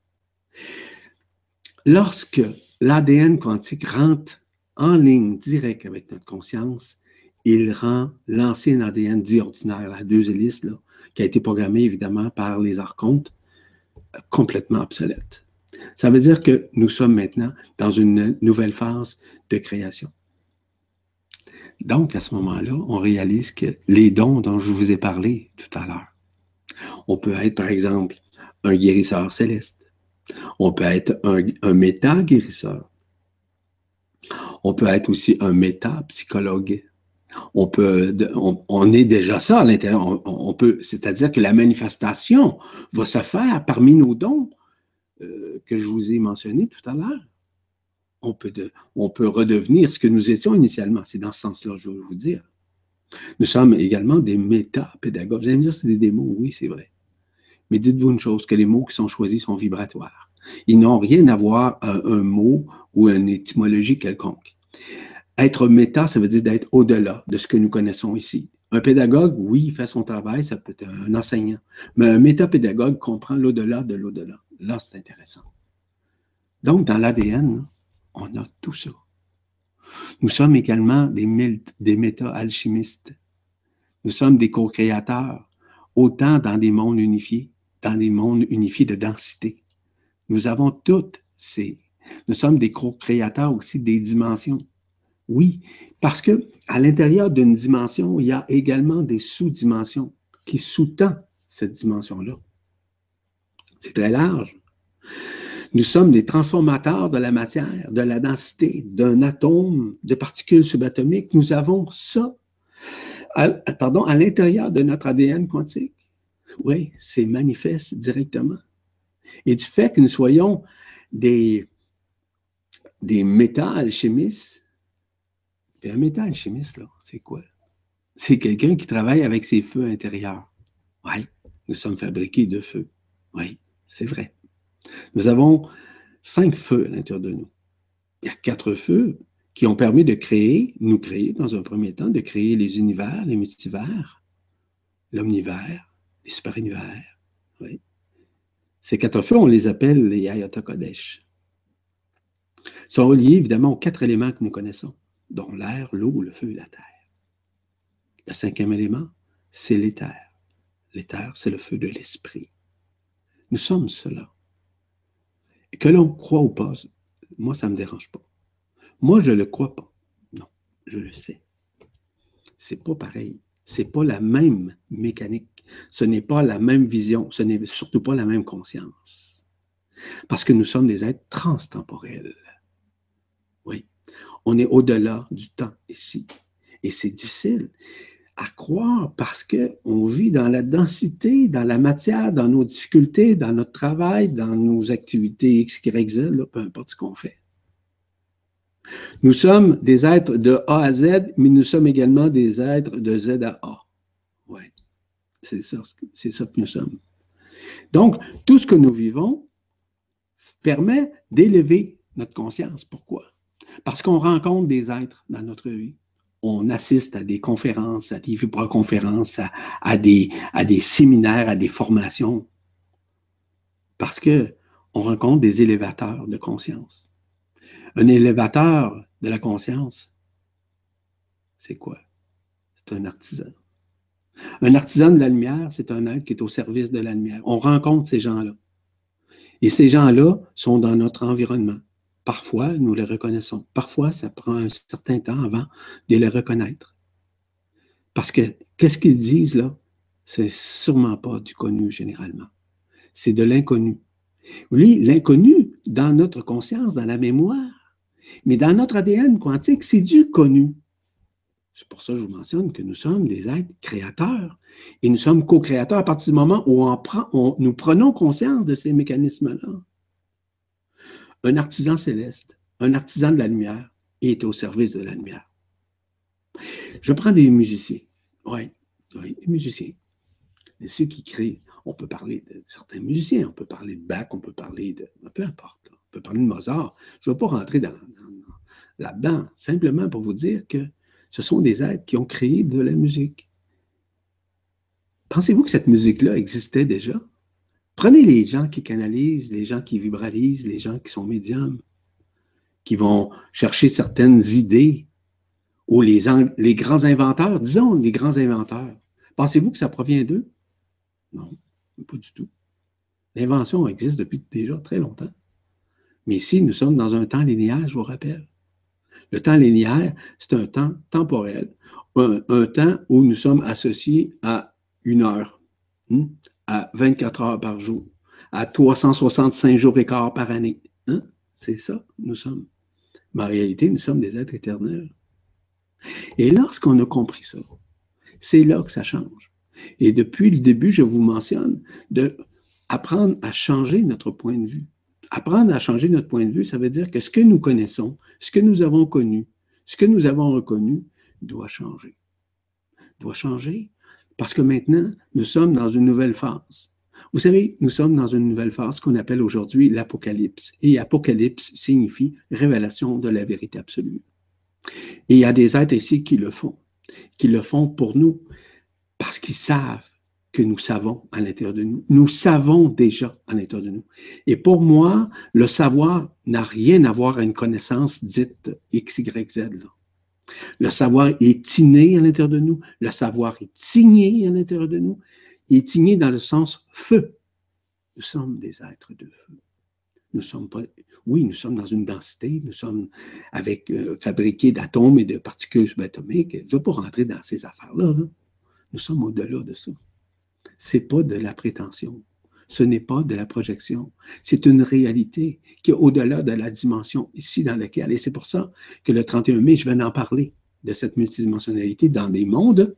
Lorsque l'ADN quantique rentre en ligne directe avec notre conscience, il rend l'ancien ADN dit ordinaire, la deux hélices, qui a été programmé évidemment par les archontes, complètement obsolète. Ça veut dire que nous sommes maintenant dans une nouvelle phase de création. Donc, à ce moment-là, on réalise que les dons dont je vous ai parlé tout à l'heure, on peut être, par exemple, un guérisseur céleste. On peut être un, méta-guérisseur. On peut être aussi un méta-psychologue. On peut, on, est déjà ça à l'intérieur. On, peut, c'est-à-dire que la manifestation va se faire parmi nos dons euh, que je vous ai mentionnés tout à l'heure on peut, redevenir ce que nous étions initialement. C'est dans ce sens-là, je veux vous dire. Nous sommes également des méta-pédagogues. Vous allez me dire, c'est des démos. Oui, c'est vrai. Mais dites-vous une chose, que les mots qui sont choisis sont vibratoires. Ils n'ont rien à voir un, un mot ou une étymologie quelconque. Être méta, ça veut dire d'être au-delà de ce que nous connaissons ici. Un pédagogue, oui, il fait son travail, ça peut être un enseignant. Mais un métapédagogue comprend l'au-delà de l'au-delà. Là, c'est intéressant. Donc, dans l'ADN, on a tout ça. Nous sommes également des, méta-alchimistes. Nous sommes des co-créateurs, autant dans des mondes unifiés, dans des mondes unifiés de densité. Nous avons toutes ces. Nous sommes des co-créateurs aussi des dimensions. Oui, parce que à l'intérieur d'une dimension, il y a également des sous-dimensions qui sous-tendent cette dimension-là. C'est très large. Nous sommes des transformateurs de la matière, de la densité, d'un atome, de particules subatomiques. Nous avons ça à, pardon, à l'intérieur de notre ADN quantique. Oui, c'est manifeste directement. Et du fait que nous soyons des, méta-alchimistes, un métal-alchimiste, là, c'est quoi? C'est quelqu'un qui travaille avec ses feux intérieurs. Oui, nous sommes fabriqués de feu. Oui, c'est vrai. Nous avons cinq feux à l'intérieur de nous. Il y a quatre feux qui ont permis de créer, nous créer dans un premier temps, de créer les univers, les multivers, l'omnivers, les super-univers. Ces quatre feux, on les appelle les Ayata. Ils sont reliés évidemment aux quatre éléments que nous connaissons, dont l'air, l'eau, le feu et la terre. Le cinquième élément, c'est l'éther. L'éther, c'est le feu de l'esprit. Nous sommes cela. Que l'on croit ou pas, moi, ça ne me dérange pas. Moi, je ne le crois pas. Non, je le sais. C'est pas pareil. C'est pas la même mécanique. Ce n'est pas la même vision. Ce n'est surtout pas la même conscience. Parce que nous sommes des êtres transtemporels. Oui. On est au-delà du temps ici. Et c'est difficile à croire parce qu'on vit dans la densité, dans la matière, dans nos difficultés, dans notre travail, dans nos activités X, Y, Z, peu importe ce qu'on fait. Nous sommes des êtres de A à Z, mais nous sommes également des êtres de Z à A. Oui, c'est ça, c'est ça que nous sommes. Donc, tout ce que nous vivons permet d'élever notre conscience. Pourquoi? Parce qu'on rencontre des êtres dans notre vie on assiste à des conférences, à des vibroconférences, à, des séminaires, à des formations. Parce que on rencontre des élévateurs de conscience. Un élévateur de la conscience, c'est quoi? C'est un artisan. Un artisan de la lumière, c'est un être qui est au service de la lumière. On rencontre ces gens-là. Et ces gens-là sont dans notre environnement. Parfois, nous les reconnaissons. Parfois, ça prend un certain temps avant de les reconnaître. Parce que qu'est-ce qu'ils disent là? C'est sûrement pas du connu généralement. C'est de l'inconnu. Oui, l'inconnu dans notre conscience, dans la mémoire, mais dans notre ADN quantique, c'est du connu. C'est pour ça que je vous mentionne que nous sommes des êtres créateurs et nous sommes co-créateurs à partir du moment où nous prenons conscience de ces mécanismes-là. Un artisan céleste, un artisan de la lumière est au service de la lumière. Je prends des musiciens. Oui, oui, des musiciens. Et ceux qui créent, on peut parler de certains musiciens, on peut parler de Bach, on peut parler de. Peu importe. On peut parler de Mozart. Je ne vais pas rentrer dans, là-dedans, simplement pour vous dire que ce sont des êtres qui ont créé de la musique. Pensez-vous que cette musique-là existait déjà? Prenez les gens qui canalisent, les gens qui vibralisent, les gens qui sont médiums, qui vont chercher certaines idées, ou les, grands inventeurs, disons les grands inventeurs. Pensez-vous que ça provient d'eux? Non, pas du tout. L'invention existe depuis déjà très longtemps. Mais ici, nous sommes dans un temps linéaire, je vous rappelle. Le temps linéaire, c'est un temps temporel, un, temps où nous sommes associés à une heure, hmm, à 24 heures par jour, à 365 jours et quart par année. Hein? C'est ça, nous sommes. Mais en réalité, nous sommes des êtres éternels. Et lorsqu'on a compris ça, c'est là que ça change. Et depuis le début, je vous mentionne de apprendre à changer notre point de vue. Apprendre à changer notre point de vue, ça veut dire que ce que nous connaissons, ce que nous avons connu, ce que nous avons reconnu, doit changer. Doit changer parce que maintenant, nous sommes dans une nouvelle phase. Vous savez, nous sommes dans une nouvelle phase qu'on appelle aujourd'hui l'Apocalypse. Et Apocalypse signifie révélation de la vérité absolue. Et il y a des êtres ici qui le font, qui le font pour nous, parce qu'ils savent que nous savons à l'intérieur de nous. Nous savons déjà à l'intérieur de nous. Et pour moi, le savoir n'a rien à voir avec une connaissance dite XYZ. Le savoir est inné à l'intérieur de nous. Le savoir est signé à l'intérieur de nous. Il est igné dans le sens feu. Nous sommes des êtres de feu. Nous sommes pas. Oui, nous sommes dans une densité. Nous sommes avec euh, fabriqués d'atomes et de particules subatomiques. Je ne veux pas rentrer dans ces affaires-là. Nous sommes au-delà de ça c'est pas de la prétention. Ce n'est pas de la projection. C'est une réalité qui est au-delà de la dimension ici dans laquelle, et c'est pour ça que le 31 mai, je viens d'en parler, de cette multidimensionnalité dans des mondes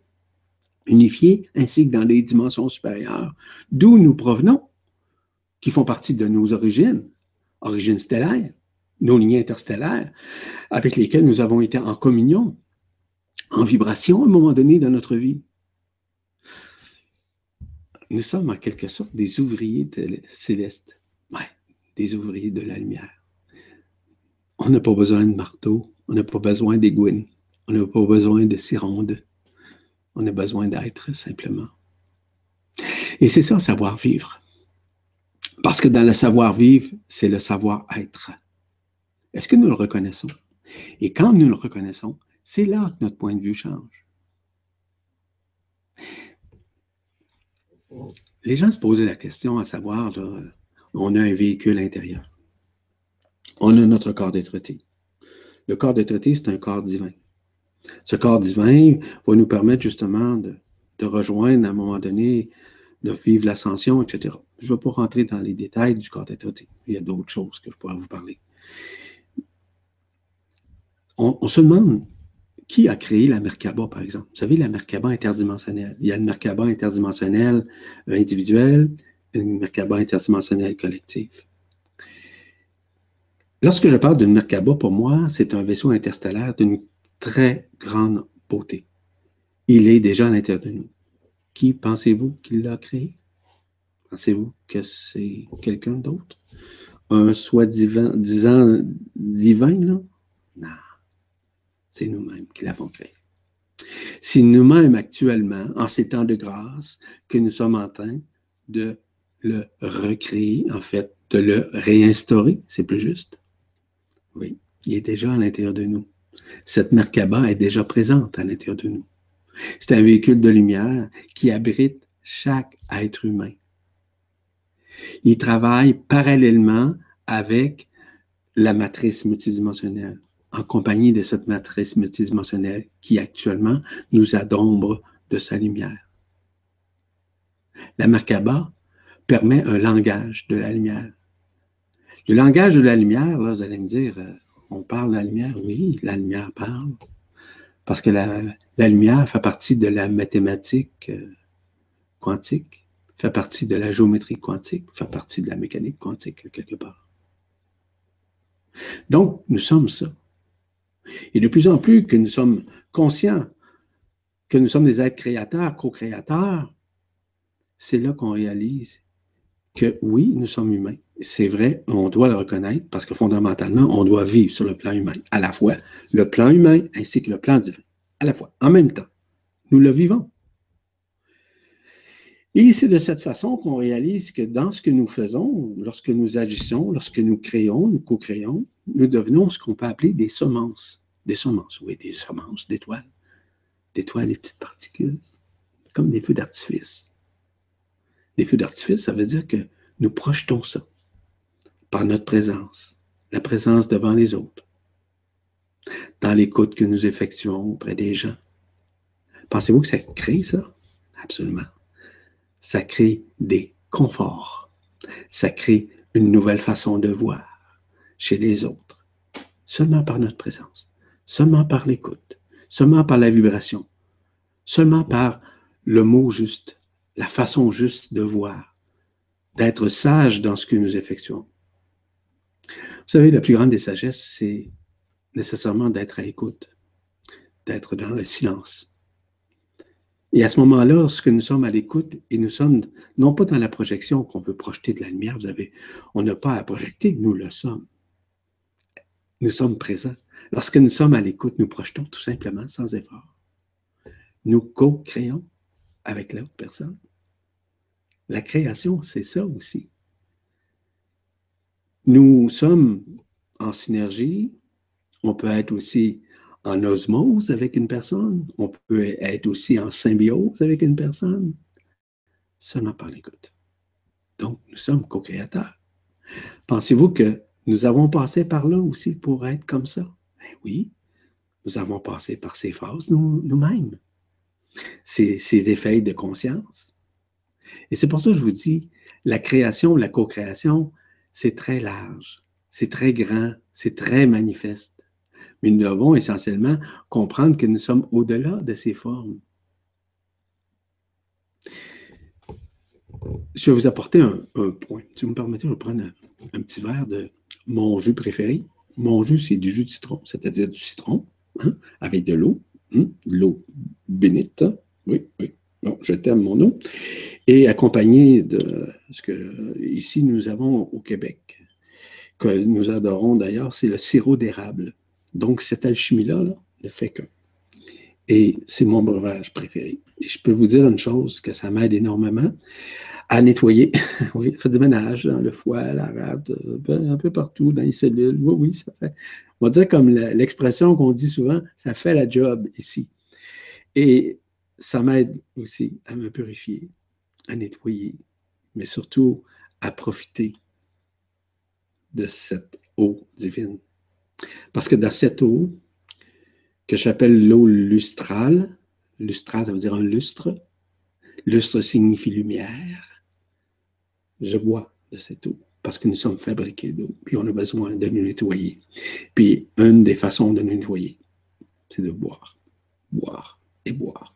unifiés ainsi que dans les dimensions supérieures, d'où nous provenons, qui font partie de nos origines, origines stellaires, nos lignes interstellaires, avec lesquelles nous avons été en communion, en vibration à un moment donné dans notre vie nous sommes en quelque sorte des ouvriers célestes. Des ouvriers de la lumière. On n'a pas besoin de marteau, on n'a pas besoin d'aiguines, on n'a pas besoin de sironde. On a besoin d'être simplement. Et c'est ça, savoir-vivre. Parce que dans le savoir-vivre, c'est le savoir-être. Est-ce que nous le reconnaissons? Et quand nous le reconnaissons, c'est là que notre point de vue change. Les gens se posaient la question à savoir, on a un véhicule intérieur. On a notre corps d'être Le corps d'être c'est un corps divin. Ce corps divin va nous permettre justement de, rejoindre à un moment donné, de vivre l'ascension, etc. Je ne vais pas rentrer dans les détails du corps d'être Il y a d'autres choses que je pourrais vous parler. on se demande qui a créé la Merkaba, par exemple? Vous savez, la Merkaba interdimensionnelle. Il y a une Merkaba interdimensionnelle individuelle, une Merkaba interdimensionnelle collective. Lorsque je parle d'une Merkaba, pour moi, c'est un vaisseau interstellaire d'une très grande beauté. Il est déjà à l'intérieur de nous. Qui pensez-vous qu'il l'a créé? Pensez-vous que c'est quelqu'un d'autre? Un soi-disant divin, là? Non. C'est nous-mêmes qui l'avons créé. C'est nous-mêmes actuellement, en ces temps de grâce, que nous sommes en train de le recréer, en fait, de le réinstaurer, c'est plus juste? Oui, il est déjà à l'intérieur de nous. Cette Merkaba est déjà présente à l'intérieur de nous. C'est un véhicule de lumière qui abrite chaque être humain. Il travaille parallèlement avec la matrice multidimensionnelle, en compagnie de cette matrice multidimensionnelle qui actuellement nous adombre de sa lumière. La Merkaba permet un langage de la lumière. Le langage de la lumière, là, vous allez me dire, euh, on parle de la lumière, oui, la lumière parle, parce que la, lumière fait partie de la mathématique euh, quantique, fait partie de la géométrie quantique, fait partie de la mécanique quantique, quelque part. Donc, nous sommes ça. Et de plus en plus que nous sommes conscients que nous sommes des êtres créateurs, co-créateurs, c'est là qu'on réalise que oui, nous sommes humains. C'est vrai, on doit le reconnaître parce que fondamentalement, on doit vivre sur le plan humain, à la fois le plan humain ainsi que le plan divin, à la fois, en même temps. Nous le vivons. Et c'est de cette façon qu'on réalise que dans ce que nous faisons, lorsque nous agissons, lorsque nous créons, nous co-créons, nous devenons ce qu'on peut appeler des semences. Des semences, oui, des semences d'étoiles. D'étoiles, des petites particules, comme des feux d'artifice. Les feux d'artifice, ça veut dire que nous projetons ça par notre présence, la présence devant les autres, dans l'écoute que nous effectuons auprès des gens. Pensez-vous que ça crée ça? Absolument. Ça crée des conforts. Ça crée une nouvelle façon de voir chez les autres. Seulement par notre présence, seulement par l'écoute, seulement par la vibration, seulement par le mot juste, la façon juste de voir, d'être sage dans ce que nous effectuons. Vous savez, la plus grande des sagesses, c'est nécessairement d'être à l'écoute, d'être dans le silence. Et à ce moment-là, lorsque nous sommes à l'écoute et nous sommes non pas dans la projection qu'on veut projeter de la lumière, vous avez, on n'a pas à projeter, nous le sommes. Nous sommes présents. Lorsque nous sommes à l'écoute, nous projetons tout simplement sans effort. Nous co-créons avec l'autre personne. La création, c'est ça aussi. Nous sommes en synergie. On peut être aussi en osmose avec une personne. On peut être aussi en symbiose avec une personne. Seulement par l'écoute. Donc, nous sommes co-créateurs. Pensez-vous que nous avons passé par là aussi pour être comme ça? Ben oui, nous avons passé par ces phases nous-mêmes, ces, ces effets de conscience. Et c'est pour ça que je vous dis, la création, la co-création, c'est très large, c'est très grand, c'est très manifeste. Mais nous devons essentiellement comprendre que nous sommes au-delà de ces formes. Je vais vous apporter un, point. Si vous me permettez, je vais prendre un, petit verre de mon jus préféré. Mon jus, c'est du jus de citron, c'est-à-dire du citron hein, avec de l'eau, hein, l'eau bénite. Oui, oui. Bon, je t'aime mon eau et accompagné de ce que ici nous avons au Québec, que nous adorons d'ailleurs, c'est le sirop d'érable. Donc, cette alchimie-là là, ne fait que. Et c'est mon breuvage préféré. Et je peux vous dire une chose, que ça m'aide énormément à nettoyer. oui, faire du ménage dans le foie, la rate, euh, un peu partout, dans les cellules. Oui, oui, ça fait. On va dire comme l'expression qu'on dit souvent, ça fait la job ici. Et ça m'aide aussi à me purifier, à nettoyer, mais surtout à profiter de cette eau divine. Parce que dans cette eau, que j'appelle l'eau lustrale, lustrale, ça veut dire un lustre, lustre signifie lumière, je bois de cette eau parce que nous sommes fabriqués d'eau, puis on a besoin de nous nettoyer. Puis une des façons de nous nettoyer, c'est de boire, boire et boire.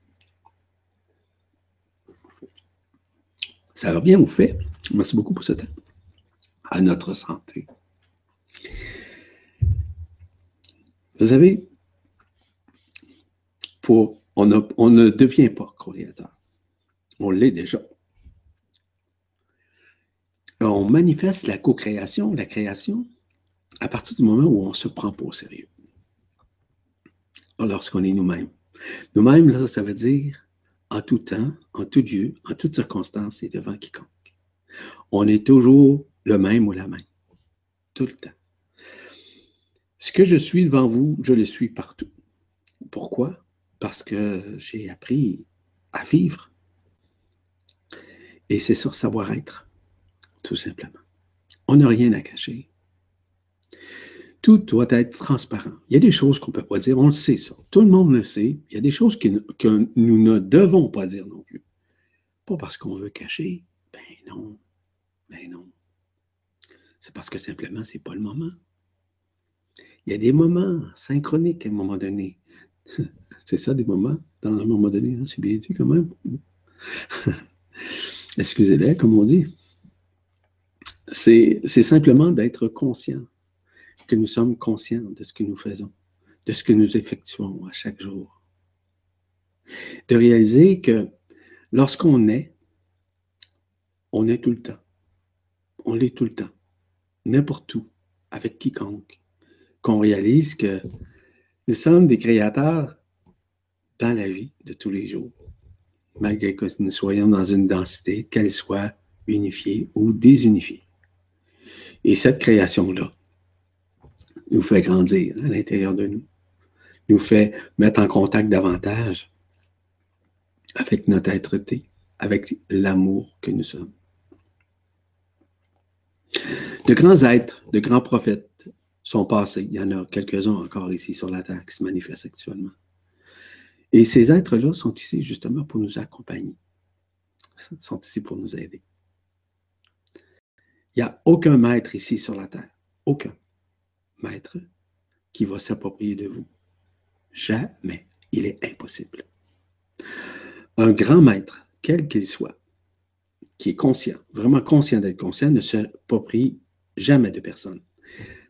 Ça revient au fait, merci beaucoup pour ce temps, à notre santé. Vous savez, pour, on, ne devient pas créateur. On l'est déjà. On manifeste la co-création, la création, à partir du moment où on ne se prend pas au sérieux. Lorsqu'on est nous-mêmes. Nous-mêmes, là, ça veut dire en tout temps, en tout lieu, en toutes circonstances et devant quiconque. On est toujours le même ou la même. Tout le temps. Ce que je suis devant vous, je le suis partout. Pourquoi? Parce que j'ai appris à vivre. Et c'est ça, savoir-être, tout simplement. On n'a rien à cacher. Tout doit être transparent. Il y a des choses qu'on ne peut pas dire, on le sait ça. Tout le monde le sait. Il y a des choses que nous ne devons pas dire non plus. Pas parce qu'on veut cacher. Ben non. Ben non. C'est parce que simplement, ce n'est pas le moment. Il y a des moments synchroniques à un moment donné. C'est ça, des moments, dans un moment donné, hein, c'est bien dit quand même. Excusez-les, comme on dit. C'est simplement d'être conscient que nous sommes conscients de ce que nous faisons, de ce que nous effectuons à chaque jour. De réaliser que lorsqu'on est, on est tout le temps. On l'est tout le temps. N'importe où, avec quiconque. Qu'on réalise que nous sommes des créateurs dans la vie de tous les jours, malgré que nous soyons dans une densité, qu'elle soit unifiée ou désunifiée. Et cette création-là, nous fait grandir à l'intérieur de nous, nous fait mettre en contact davantage avec notre être-té, avec l'amour que nous sommes. De grands êtres, de grands prophètes sont passés. Il y en a quelques-uns encore ici sur la Terre qui se manifestent actuellement. Et ces êtres-là sont ici justement pour nous accompagner, sont ici pour nous aider. Il n'y a aucun maître ici sur la Terre, aucun maître qui va s'approprier de vous. Jamais. Il est impossible. Un grand maître, quel qu'il soit, qui est conscient, vraiment conscient d'être conscient, ne s'approprie jamais de personne.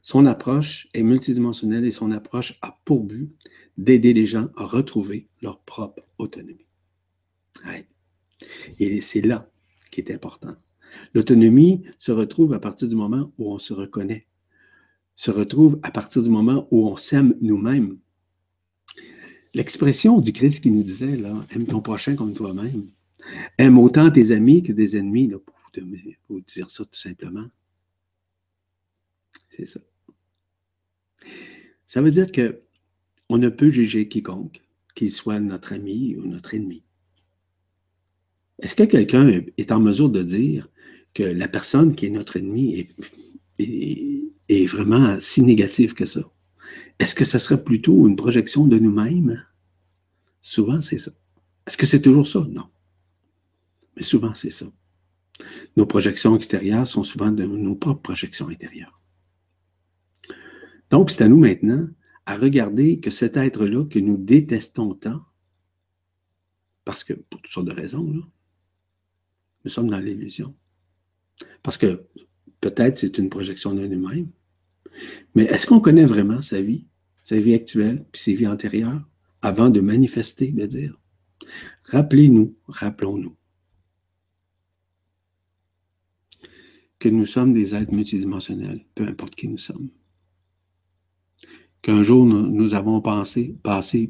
Son approche est multidimensionnelle et son approche a pour but d'aider les gens à retrouver leur propre autonomie. Et c'est là qui est important. L'autonomie se retrouve à partir du moment où on se reconnaît se retrouve à partir du moment où on s'aime nous-mêmes. L'expression du Christ qui nous disait, là, aime ton prochain comme toi-même. Aime autant tes amis que des ennemis, là, pour, vous, dire ça tout simplement. C'est ça. Ça veut dire que on ne peut juger quiconque, qu'il soit notre ami ou notre ennemi. Est-ce que quelqu'un est en mesure de dire que la personne qui est notre ennemi est, vraiment si négatif que ça. Est-ce que ça serait plutôt une projection de nous-mêmes? Souvent, c'est ça. Est-ce que c'est toujours ça? Non. Mais souvent, c'est ça. Nos projections extérieures sont souvent de nos propres projections intérieures. Donc, c'est à nous maintenant à regarder que cet être-là que nous détestons tant, parce que pour toutes sortes de raisons, nous sommes dans l'illusion. Parce que peut-être c'est une projection de nous-mêmes, mais est-ce qu'on connaît vraiment sa vie, sa vie actuelle, puis ses vies antérieures, avant de manifester, de dire? Rappelez-nous, rappelons-nous que nous sommes des êtres multidimensionnels, peu importe qui nous sommes. Qu'un jour, nous, avons passé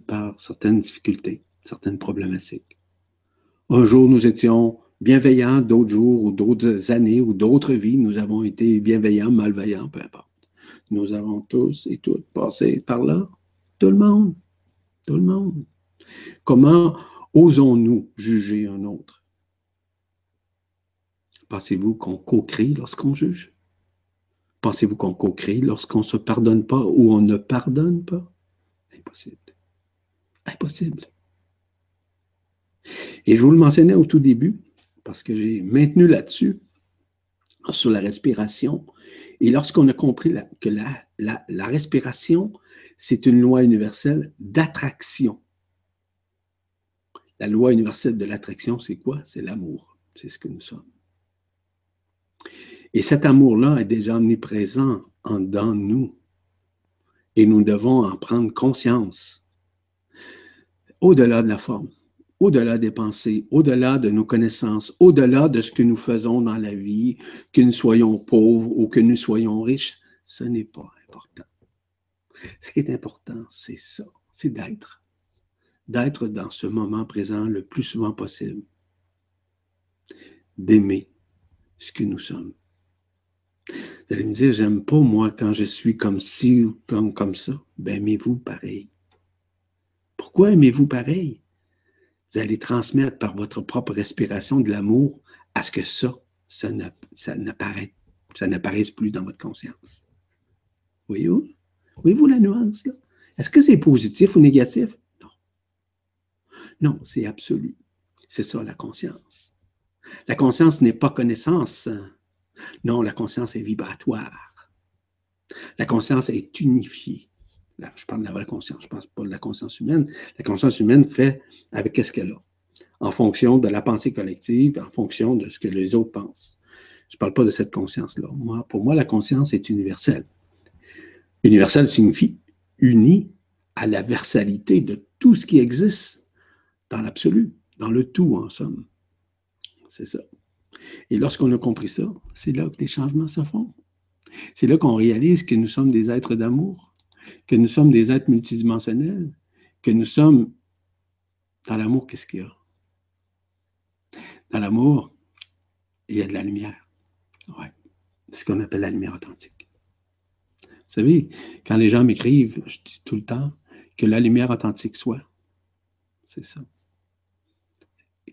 par certaines difficultés, certaines problématiques. Un jour, nous étions bienveillants, d'autres jours ou d'autres années ou d'autres vies, nous avons été bienveillants, malveillants, peu importe. Nous avons tous et toutes passé par là. Tout le monde. Tout le monde. Comment osons-nous juger un autre? Pensez-vous qu'on co-crée lorsqu'on juge? Pensez-vous qu'on co-crée lorsqu'on ne se pardonne pas ou on ne pardonne pas? Impossible. Impossible. Et je vous le mentionnais au tout début, parce que j'ai maintenu là-dessus, sur la respiration et lorsqu'on a compris que la, respiration, c'est une loi universelle d'attraction. La loi universelle de l'attraction, c'est quoi? C'est l'amour. C'est ce que nous sommes. Et cet amour-là est déjà omniprésent en dans nous. Et nous devons en prendre conscience. Au-delà de la forme au-delà des pensées, au-delà de nos connaissances, au-delà de ce que nous faisons dans la vie, que nous soyons pauvres ou que nous soyons riches, ce n'est pas important. Ce qui est important, c'est ça, c'est d'être. d'être dans ce moment présent le plus souvent possible, d'aimer ce que nous sommes. Vous allez me dire, j'aime pas moi quand je suis comme ci ou comme, comme ça. Ben, aimez-vous pareil? Pourquoi aimez-vous pareil? Vous allez transmettre par votre propre respiration de l'amour à ce que ça, ça n'apparaisse plus dans votre conscience. Voyez-vous? Voyez-vous la nuance? Est-ce que c'est positif ou négatif? Non. Non, c'est absolu. C'est ça la conscience. La conscience n'est pas connaissance. Non, la conscience est vibratoire. La conscience est unifiée. Je parle de la vraie conscience, je ne parle pas de la conscience humaine. La conscience humaine fait avec ce qu'elle a, en fonction de la pensée collective, en fonction de ce que les autres pensent. Je ne parle pas de cette conscience-là. Moi, pour moi, la conscience est universelle. Universelle signifie uni à la versalité de tout ce qui existe dans l'absolu, dans le tout en somme. C'est ça. Et lorsqu'on a compris ça, c'est là que les changements se font. C'est là qu'on réalise que nous sommes des êtres d'amour, que nous sommes des êtres multidimensionnels, que nous sommes dans l'amour, qu'est-ce qu'il y a? Dans l'amour, il y a de la lumière. Ouais. C'est ce qu'on appelle la lumière authentique. Vous savez, quand les gens m'écrivent, je dis tout le temps que la lumière authentique soit. C'est ça.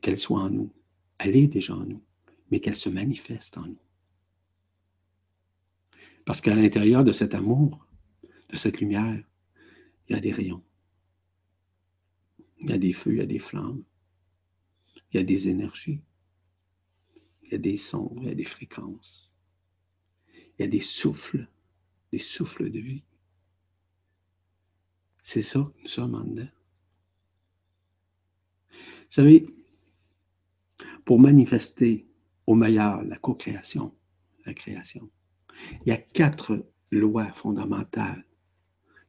Qu'elle soit en nous. Elle est déjà en nous, mais qu'elle se manifeste en nous. Parce qu'à l'intérieur de cet amour, de cette lumière, il y a des rayons. Il y a des feux, il y a des flammes. Il y a des énergies. Il y a des sons, il y a des fréquences. Il y a des souffles, des souffles de vie. C'est ça que nous sommes en dedans. Vous savez, pour manifester au meilleur la co-création, la création, il y a quatre lois fondamentales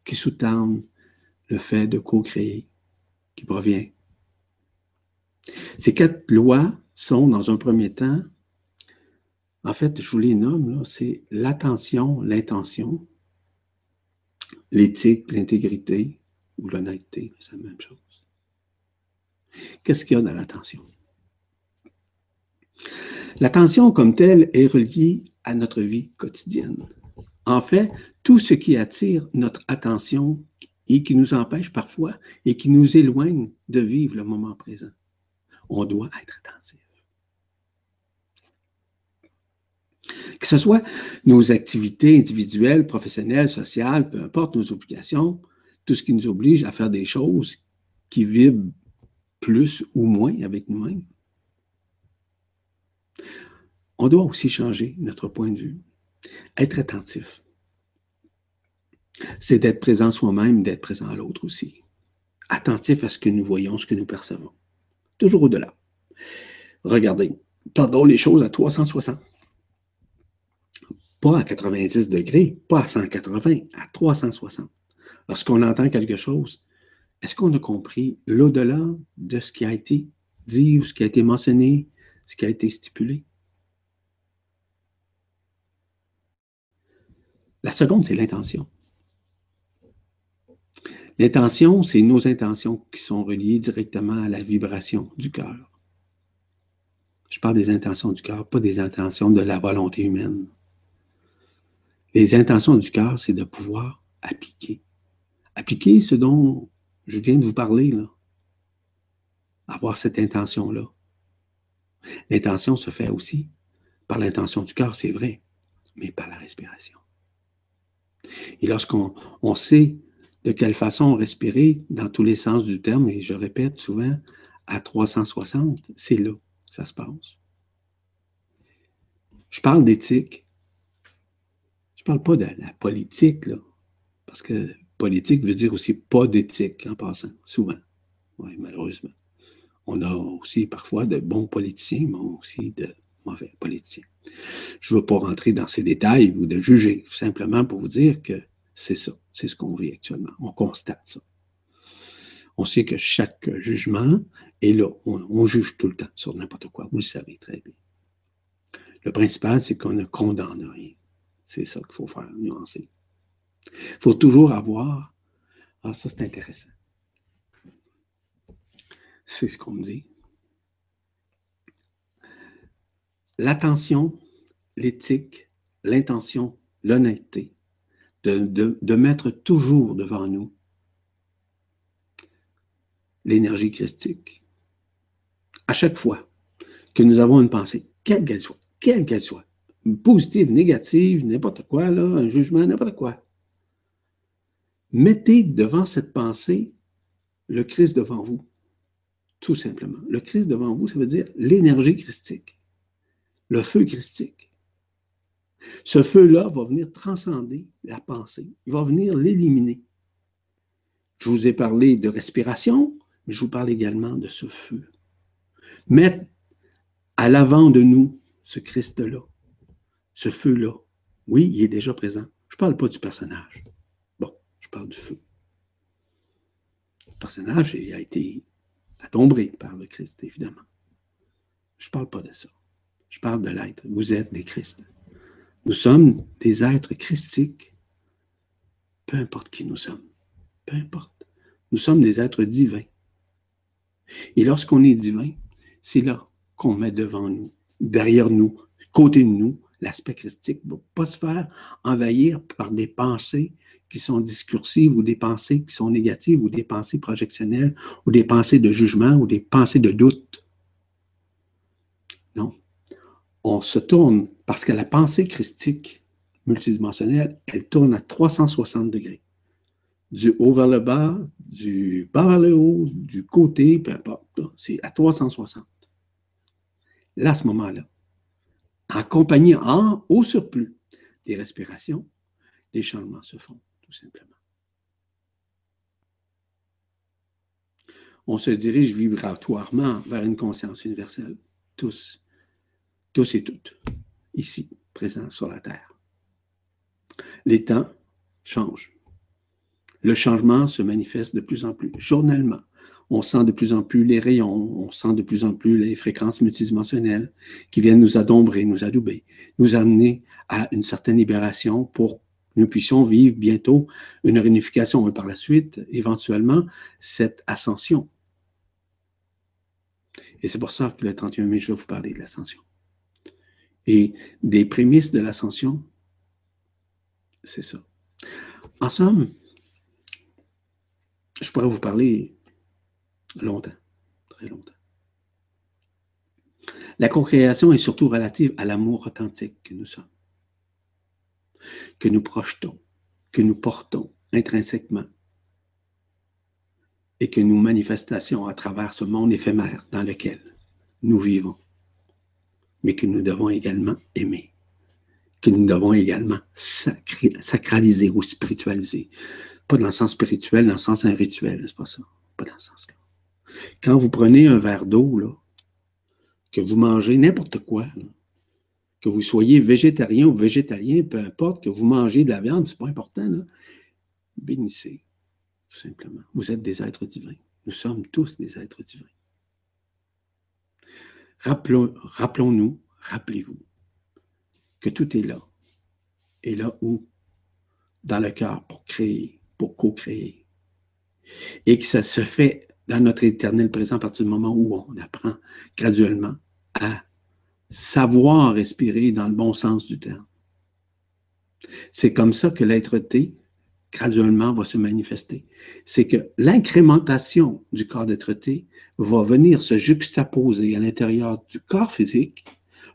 qui sous-tendent le fait de co-créer, qui provient. Ces quatre lois sont, dans un premier temps, en fait, je vous les nomme, c'est l'attention, l'intention, l'éthique, l'intégrité ou l'honnêteté, c'est la même chose. Qu'est-ce qu'il y a dans l'attention? L'attention comme telle est reliée à notre vie quotidienne. En fait, tout ce qui attire notre attention et qui nous empêche parfois et qui nous éloigne de vivre le moment présent. On doit être attentif. Que ce soit nos activités individuelles, professionnelles, sociales, peu importe nos obligations, tout ce qui nous oblige à faire des choses qui vibrent plus ou moins avec nous-mêmes. On doit aussi changer notre point de vue. Être attentif. C'est d'être présent soi-même, d'être présent à l'autre aussi. Attentif à ce que nous voyons, ce que nous percevons. Toujours au-delà. Regardez, pardon les choses à 360. Pas à 90 degrés, pas à 180, à 360. Lorsqu'on entend quelque chose, est-ce qu'on a compris l'au-delà de ce qui a été dit ou ce qui a été mentionné, ce qui a été stipulé? La seconde, c'est l'intention. L'intention, c'est nos intentions qui sont reliées directement à la vibration du cœur. Je parle des intentions du cœur, pas des intentions de la volonté humaine. Les intentions du cœur, c'est de pouvoir appliquer. Appliquer ce dont je viens de vous parler. Avoir cette intention-là. L'intention se fait aussi par l'intention du cœur, c'est vrai, mais par la respiration. Et lorsqu'on on sait de quelle façon respirer dans tous les sens du terme, et je répète souvent, à 360, c'est là que ça se passe. Je parle d'éthique. Je ne parle pas de la politique, là, parce que politique veut dire aussi pas d'éthique en passant, souvent. Oui, malheureusement. On a aussi parfois de bons politiciens, mais aussi de mauvais politiciens. Je ne veux pas rentrer dans ces détails ou de juger, simplement pour vous dire que c'est ça, c'est ce qu'on vit actuellement. On constate ça. On sait que chaque jugement est là. On, juge tout le temps sur n'importe quoi. Vous le savez très bien. Le principal, c'est qu'on ne condamne rien. C'est ça qu'il faut faire, nuancer. Il faut toujours avoir. Ah, ça, c'est intéressant. C'est ce qu'on me dit. L'attention, l'éthique, l'intention, l'honnêteté, de, mettre toujours devant nous l'énergie christique. À chaque fois que nous avons une pensée, quelle qu'elle soit, quelle qu'elle soit, positive, négative, n'importe quoi, un jugement, n'importe quoi, mettez devant cette pensée le Christ devant vous, tout simplement. Le Christ devant vous, ça veut dire l'énergie christique, le feu christique. Ce feu-là va venir transcender la pensée. Il va venir l'éliminer. Je vous ai parlé de respiration, mais je vous parle également de ce feu. Mettre à l'avant de nous ce Christ-là, ce feu-là. Oui, il est déjà présent. Je ne parle pas du personnage. Bon, je parle du feu. Le personnage a été adombré par le Christ, évidemment. Je ne parle pas de ça. Je parle de l'être. Vous êtes des Christ. Nous sommes des êtres christiques, peu importe qui nous sommes, peu importe. Nous sommes des êtres divins. Et lorsqu'on est divin, c'est là qu'on met devant nous, derrière nous, côté de nous, l'aspect christique ne va pas se faire envahir par des pensées qui sont discursives ou des pensées qui sont négatives ou des pensées projectionnelles ou des pensées de jugement ou des pensées de doute. Non. On se tourne parce que la pensée christique multidimensionnelle, elle tourne à 360 degrés. Du haut vers le bas, du bas vers le haut, du côté, peu importe. C'est à 360. Là, à ce moment-là, accompagné en au surplus des respirations, les changements se font, tout simplement. On se dirige vibratoirement vers une conscience universelle, tous, tous et toutes ici, présent sur la Terre. Les temps changent. Le changement se manifeste de plus en plus, journellement. On sent de plus en plus les rayons, on sent de plus en plus les fréquences multidimensionnelles qui viennent nous adombrer, nous adouber, nous amener à une certaine libération pour que nous puissions vivre bientôt une réunification et par la suite, éventuellement, cette ascension. Et c'est pour ça que le 31 mai, je vais vous parler de l'ascension. Et des prémices de l'ascension, c'est ça. En somme, je pourrais vous parler longtemps, très longtemps. La concréation est surtout relative à l'amour authentique que nous sommes, que nous projetons, que nous portons intrinsèquement et que nous manifestons à travers ce monde éphémère dans lequel nous vivons mais que nous devons également aimer, que nous devons également sacraliser ou spiritualiser. Pas dans le sens spirituel, dans le sens un rituel, c'est pas ça. Pas dans le sens. Quand vous prenez un verre d'eau, que vous mangez n'importe quoi, que vous soyez végétarien ou végétalien, peu importe, que vous mangez de la viande, c'est pas important, là, bénissez, tout simplement. Vous êtes des êtres divins. Nous sommes tous des êtres divins. Rappelons-nous, rappelez-vous que tout est là. Et là où? Dans le cœur pour créer, pour co-créer. Et que ça se fait dans notre éternel présent à partir du moment où on apprend graduellement à savoir respirer dans le bon sens du terme. C'est comme ça que l'être-té graduellement va se manifester. C'est que l'incrémentation du corps d'être-té va venir se juxtaposer à l'intérieur du corps physique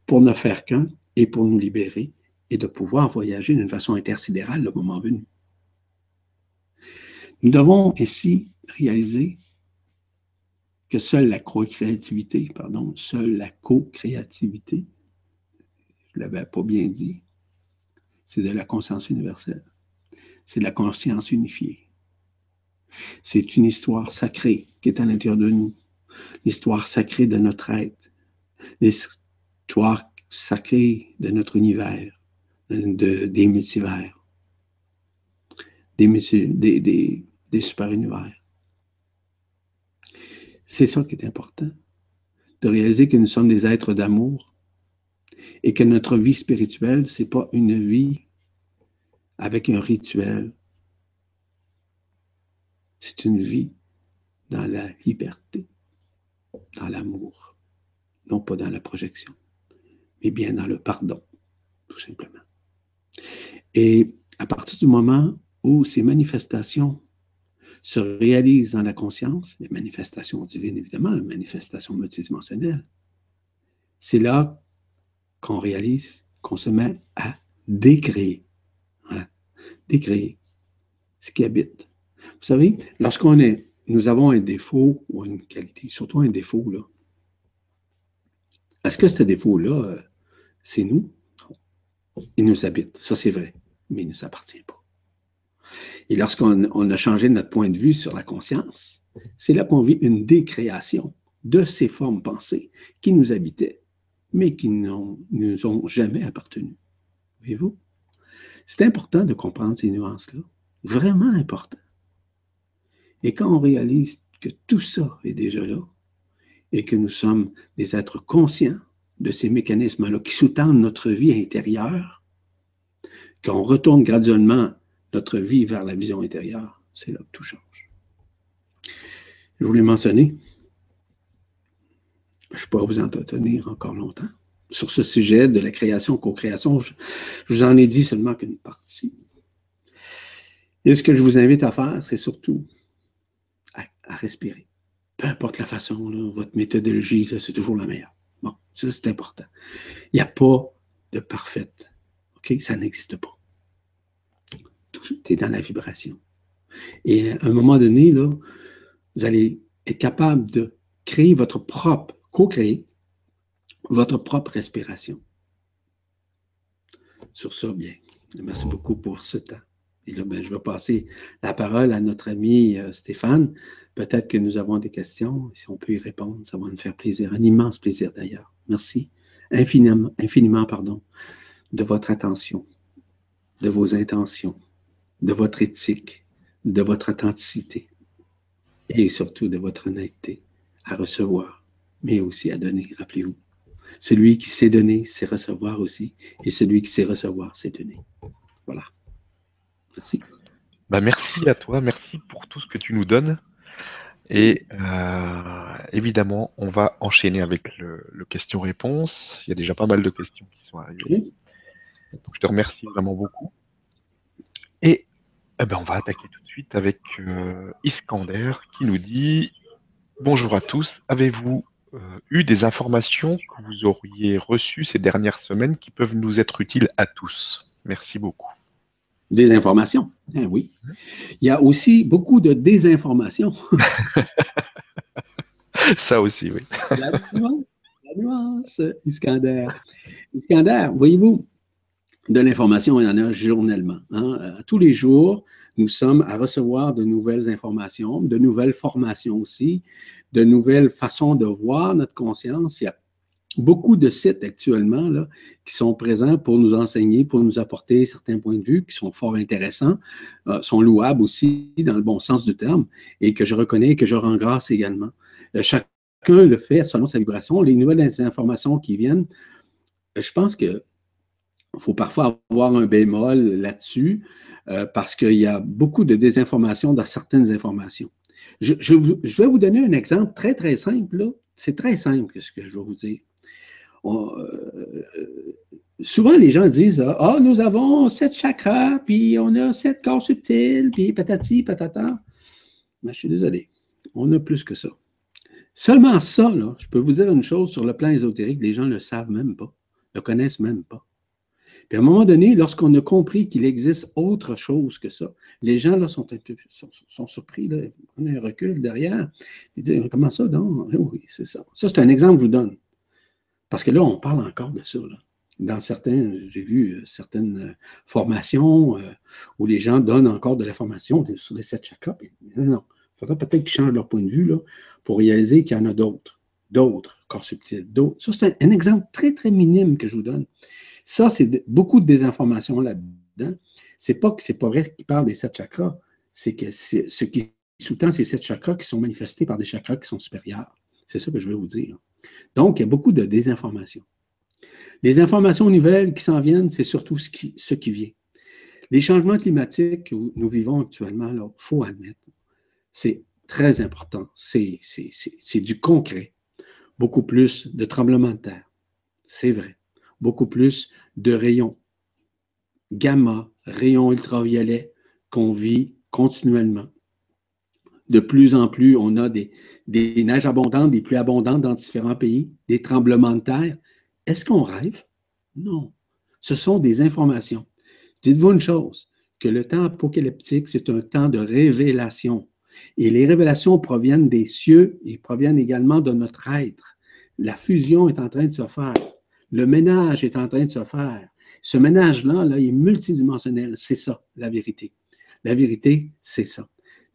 pour ne faire qu'un et pour nous libérer et de pouvoir voyager d'une façon intersidérale le moment venu. Nous devons ici réaliser que seule la co-créativité, pardon, seule la co-créativité, je ne l'avais pas bien dit, c'est de la conscience universelle, c'est la conscience unifiée. C'est une histoire sacrée qui est à l'intérieur de nous, l'histoire sacrée de notre être, l'histoire sacrée de notre univers, de, des multivers, des, des, des, super-univers. C'est ça qui est important, de réaliser que nous sommes des êtres d'amour et que notre vie spirituelle, ce n'est pas une vie avec un rituel. C'est une vie dans la liberté dans l'amour, non pas dans la projection, mais bien dans le pardon, tout simplement. Et à partir du moment où ces manifestations se réalisent dans la conscience, les manifestations divines évidemment, les manifestations multidimensionnelles, c'est là qu'on réalise qu'on se met à décréer, décréer ce qui habite. Vous savez, lorsqu'on est, nous avons un défaut ou une qualité, surtout un défaut, là, est-ce que ce défaut-là, euh, c'est nous? Non. Il nous habite, ça c'est vrai, mais il ne nous appartient pas. Et lorsqu'on a changé notre point de vue sur la conscience, c'est là qu'on vit une décréation de ces formes pensées qui nous habitaient, mais qui ne nous ont jamais appartenu. Voyez-vous? C'est important de comprendre ces nuances-là. Vraiment important. Et quand on réalise que tout ça est déjà là, et que nous sommes des êtres conscients de ces mécanismes-là qui sous-tendent notre vie intérieure, qu'on retourne graduellement notre vie vers la vision intérieure, c'est là que tout change. Je voulais mentionner, je pourrais vous entretenir encore longtemps sur ce sujet de la création, co-création. Je, vous en ai dit seulement qu'une partie. Et ce que je vous invite à faire, c'est surtout à, respirer. Peu importe la façon, votre méthodologie, c'est toujours la meilleure. Bon, ça c'est important. Il n'y a pas de parfaite. OK? Ça n'existe pas tout est dans la vibration. Et à un moment donné, vous allez être capable de créer votre propre, co-créer votre propre respiration. Sur ça, bien. Merci beaucoup pour ce temps. Et là, ben, je vais passer la parole à notre ami euh, Stéphane. Peut-être que nous avons des questions. Si on peut y répondre, ça va nous faire plaisir. Un immense plaisir d'ailleurs. Merci infiniment, infiniment pardon, de votre attention, de vos intentions de votre éthique, de votre authenticité et surtout de votre honnêteté à recevoir, mais aussi à donner. Rappelez-vous, celui qui sait donner, sait recevoir aussi, et celui qui sait recevoir, sait donner. Voilà. Merci. Bah merci à toi, merci pour tout ce que tu nous donnes. Et euh, évidemment, on va enchaîner avec le, question-réponse. Il y a déjà pas mal de questions qui sont arrivées. Donc, je te remercie vraiment beaucoup. Et eh ben, on va attaquer tout de suite avec euh, Iskander qui nous dit Bonjour à tous, avez-vous eu des informations que vous auriez reçues ces dernières semaines qui peuvent nous être utiles à tous Merci beaucoup. Des informations, eh oui. Il y a aussi beaucoup de désinformations. Ça aussi, oui. la nuance, la nuance, Iskander. Iskander, voyez-vous, de l'information, il y en a journellement. Hein. Euh, tous les jours, nous sommes à recevoir de nouvelles informations, de nouvelles formations aussi, de nouvelles façons de voir notre conscience. Il y a beaucoup de sites actuellement là, qui sont présents pour nous enseigner, pour nous apporter certains points de vue qui sont fort intéressants, euh, sont louables aussi dans le bon sens du terme et que je reconnais et que je rends grâce également. Euh, chacun le fait selon sa vibration. Les nouvelles informations qui viennent, je pense que faut parfois avoir un bémol là-dessus euh, parce qu'il y a beaucoup de désinformation dans certaines informations. Je, vais vous donner un exemple très, très simple. C'est très simple ce que je vais vous dire. Euh, souvent, les gens disent Ah, nous avons sept chakras, puis on a sept corps subtils, puis patati, patata. Mais je suis désolé, on a plus que ça. Seulement ça, je peux vous dire une chose sur le plan ésotérique, les gens ne le savent même pas, ne le connaissent même pas. Puis à un moment donné, lorsqu'on a compris qu'il existe autre chose que ça, les gens là, sont, un peu, sont, surpris, on a un recul derrière, ils disent Comment ça donc? Eh Oui, c'est ça. Ça, c'est un exemple que je vous donne. Parce que là, on parle encore de ça. Là. Dans certains, j'ai vu euh, certaines euh, formations euh, où les gens donnent encore de l'information sur les sept chakras. non, non. Il faudrait peut-être qu'ils changent leur point de vue là, pour réaliser qu'il y en a d'autres, d'autres corps subtils, d'autres. Ça, c'est un exemple très, très minime que je vous donne. Ça, c'est beaucoup de désinformation là-dedans. C'est pas que c'est pas vrai qu'il parle des sept chakras, c'est que ce qui sous-tend ces sept chakras qui sont manifestés par des chakras qui sont supérieurs. C'est ça que je veux vous dire. Donc, il y a beaucoup de désinformation. Les informations nouvelles qui s'en viennent, c'est surtout ce qui, ce qui vient. Les changements climatiques que nous vivons actuellement, il faut admettre, c'est très important. C'est du concret. beaucoup plus de tremblements de terre. C'est vrai. Beaucoup plus de rayons gamma, rayons ultraviolets qu'on vit continuellement. De plus en plus, on a des, des neiges abondantes, des pluies abondantes dans différents pays, des tremblements de terre. Est-ce qu'on rêve? Non. Ce sont des informations. Dites-vous une chose, que le temps apocalyptique, c'est un temps de révélation. Et les révélations proviennent des cieux et proviennent également de notre être. La fusion est en train de se faire. Le ménage est en train de se faire. Ce ménage-là, là, il est multidimensionnel. C'est ça, la vérité. La vérité, c'est ça.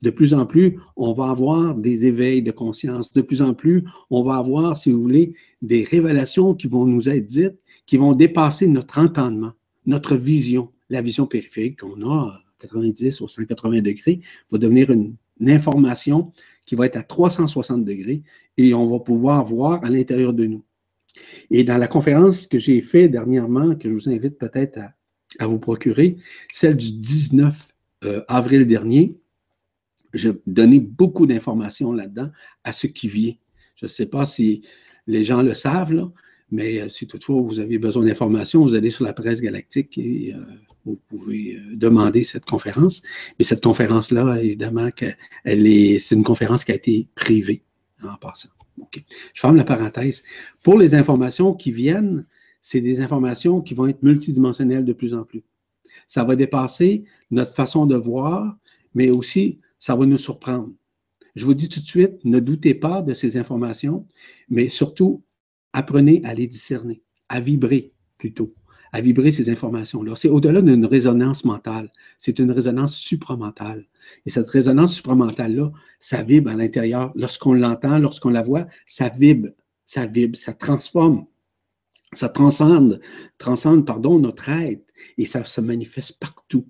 De plus en plus, on va avoir des éveils de conscience. De plus en plus, on va avoir, si vous voulez, des révélations qui vont nous être dites, qui vont dépasser notre entendement, notre vision. La vision périphérique qu'on a à 90 ou 180 degrés va devenir une information qui va être à 360 degrés et on va pouvoir voir à l'intérieur de nous. Et dans la conférence que j'ai faite dernièrement, que je vous invite peut-être à, vous procurer, celle du 19 euh, avril dernier, j'ai donné beaucoup d'informations là-dedans à ce qui vient. Je ne sais pas si les gens le savent, mais euh, si toutefois vous avez besoin d'informations, vous allez sur la presse galactique et euh, vous pouvez demander cette conférence. Mais cette conférence-là, évidemment, c'est une conférence qui a été privée en passant. Je ferme la parenthèse. Pour les informations qui viennent, c'est des informations qui vont être multidimensionnelles de plus en plus. Ça va dépasser notre façon de voir, mais aussi ça va nous surprendre. Je vous dis tout de suite, ne doutez pas de ces informations, mais surtout, apprenez à les discerner, à vibrer plutôt à vibrer ces informations-là. C'est au-delà d'une résonance mentale, c'est une résonance supramentale. Et cette résonance supramentale-là, ça vibre à l'intérieur. Lorsqu'on l'entend, lorsqu'on la voit, ça vibre, ça vibre, ça transforme, ça transcende, transcende, pardon, notre être. Et ça se manifeste partout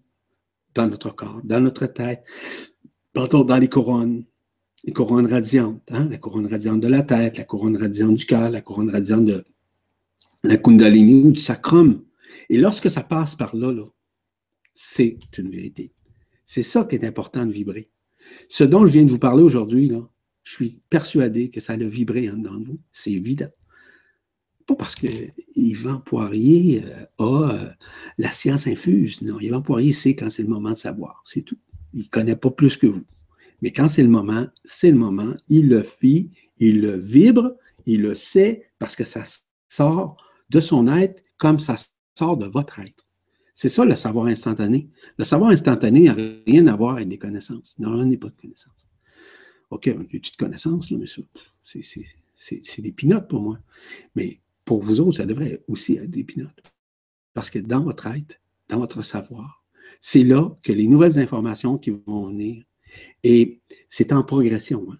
dans notre corps, dans notre tête, pardon, dans les couronnes, les couronnes radiantes, hein? la couronne radiante de la tête, la couronne radiante du cœur, la couronne radiante de la kundalini ou du sacrum. Et lorsque ça passe par là, c'est une vérité. C'est ça qui est important de vibrer. Ce dont je viens de vous parler aujourd'hui, là, je suis persuadé que ça a vibré en dedans de vous. C'est évident. Pas parce que Yvan Poirier euh, a euh, la science infuse. Non, Yvan Poirier sait quand c'est le moment de savoir. C'est tout. Il ne connaît pas plus que vous. Mais quand c'est le moment, c'est le moment. Il le fit, il le vibre, il le sait parce que ça sort de son être comme ça sort de votre être. C'est ça le savoir instantané. Le savoir instantané n'a rien à voir avec des connaissances. Non, on n'est pas de connaissances. OK, on a des petites connaissances, mais c'est des pinottes pour moi. Mais pour vous autres, ça devrait aussi être des pinottes. Parce que dans votre être, dans votre savoir, c'est là que les nouvelles informations qui vont venir, et c'est en progression. Hein.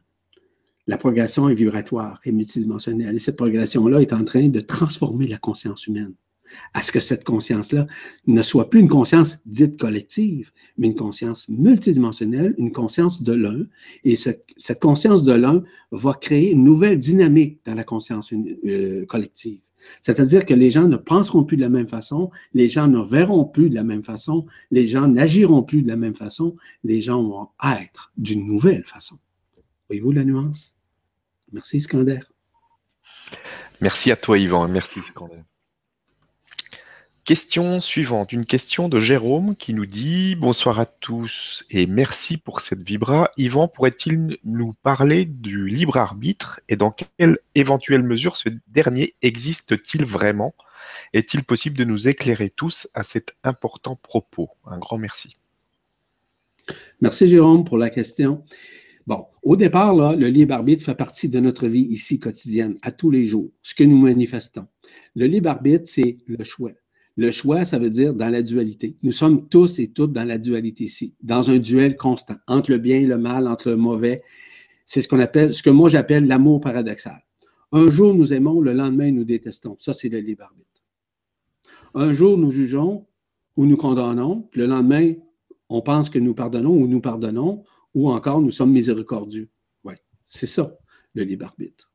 La progression est vibratoire et multidimensionnelle. Et cette progression-là est en train de transformer la conscience humaine à ce que cette conscience-là ne soit plus une conscience dite collective, mais une conscience multidimensionnelle, une conscience de l'un. Et cette, conscience de l'un va créer une nouvelle dynamique dans la conscience euh, collective. C'est-à-dire que les gens ne penseront plus de la même façon, les gens ne verront plus de la même façon, les gens n'agiront plus de la même façon, les gens vont être d'une nouvelle façon. Voyez-vous la nuance? Merci, Scander. Merci à toi, Yvan. Merci, Scander. Question suivante, une question de Jérôme qui nous dit Bonsoir à tous et merci pour cette vibra. Yvan, pourrait-il nous parler du libre arbitre et dans quelle éventuelle mesure ce dernier existe-t-il vraiment? Est-il possible de nous éclairer tous à cet important propos? Un grand merci. Merci Jérôme pour la question. Bon, au départ, là, le libre arbitre fait partie de notre vie ici quotidienne, à tous les jours, ce que nous manifestons. Le libre arbitre, c'est le choix. Le choix, ça veut dire dans la dualité. Nous sommes tous et toutes dans la dualité ici, dans un duel constant entre le bien et le mal, entre le mauvais. C'est ce qu'on appelle, ce que moi j'appelle l'amour paradoxal. Un jour nous aimons, le lendemain nous détestons. Ça, c'est le libre arbitre. Un jour nous jugeons ou nous condamnons, le lendemain on pense que nous pardonnons ou nous pardonnons, ou encore nous sommes miséricordieux. Oui, c'est ça, le libre arbitre.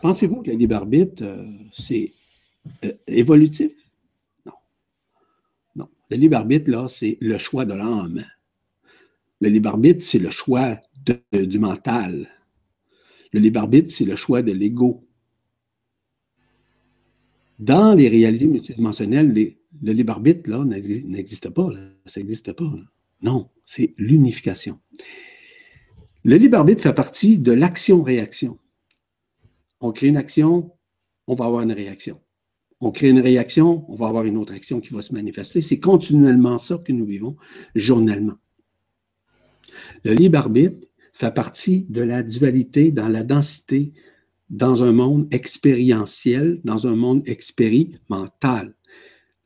Pensez-vous que le libre arbitre, euh, c'est euh, évolutif? Le libre arbitre, c'est le choix de l'âme. Le libre arbitre, c'est le choix du mental. Le libre arbitre, c'est le choix de l'ego. Dans les réalités multidimensionnelles, le libre arbitre, n'existe pas. Ça n'existe pas. Non, c'est l'unification. Le libre arbitre fait partie de l'action-réaction. On crée une action, on va avoir une réaction. On crée une réaction, on va avoir une autre action qui va se manifester. C'est continuellement ça que nous vivons journellement. Le libre arbitre fait partie de la dualité dans la densité, dans un monde expérientiel, dans un monde expérimental.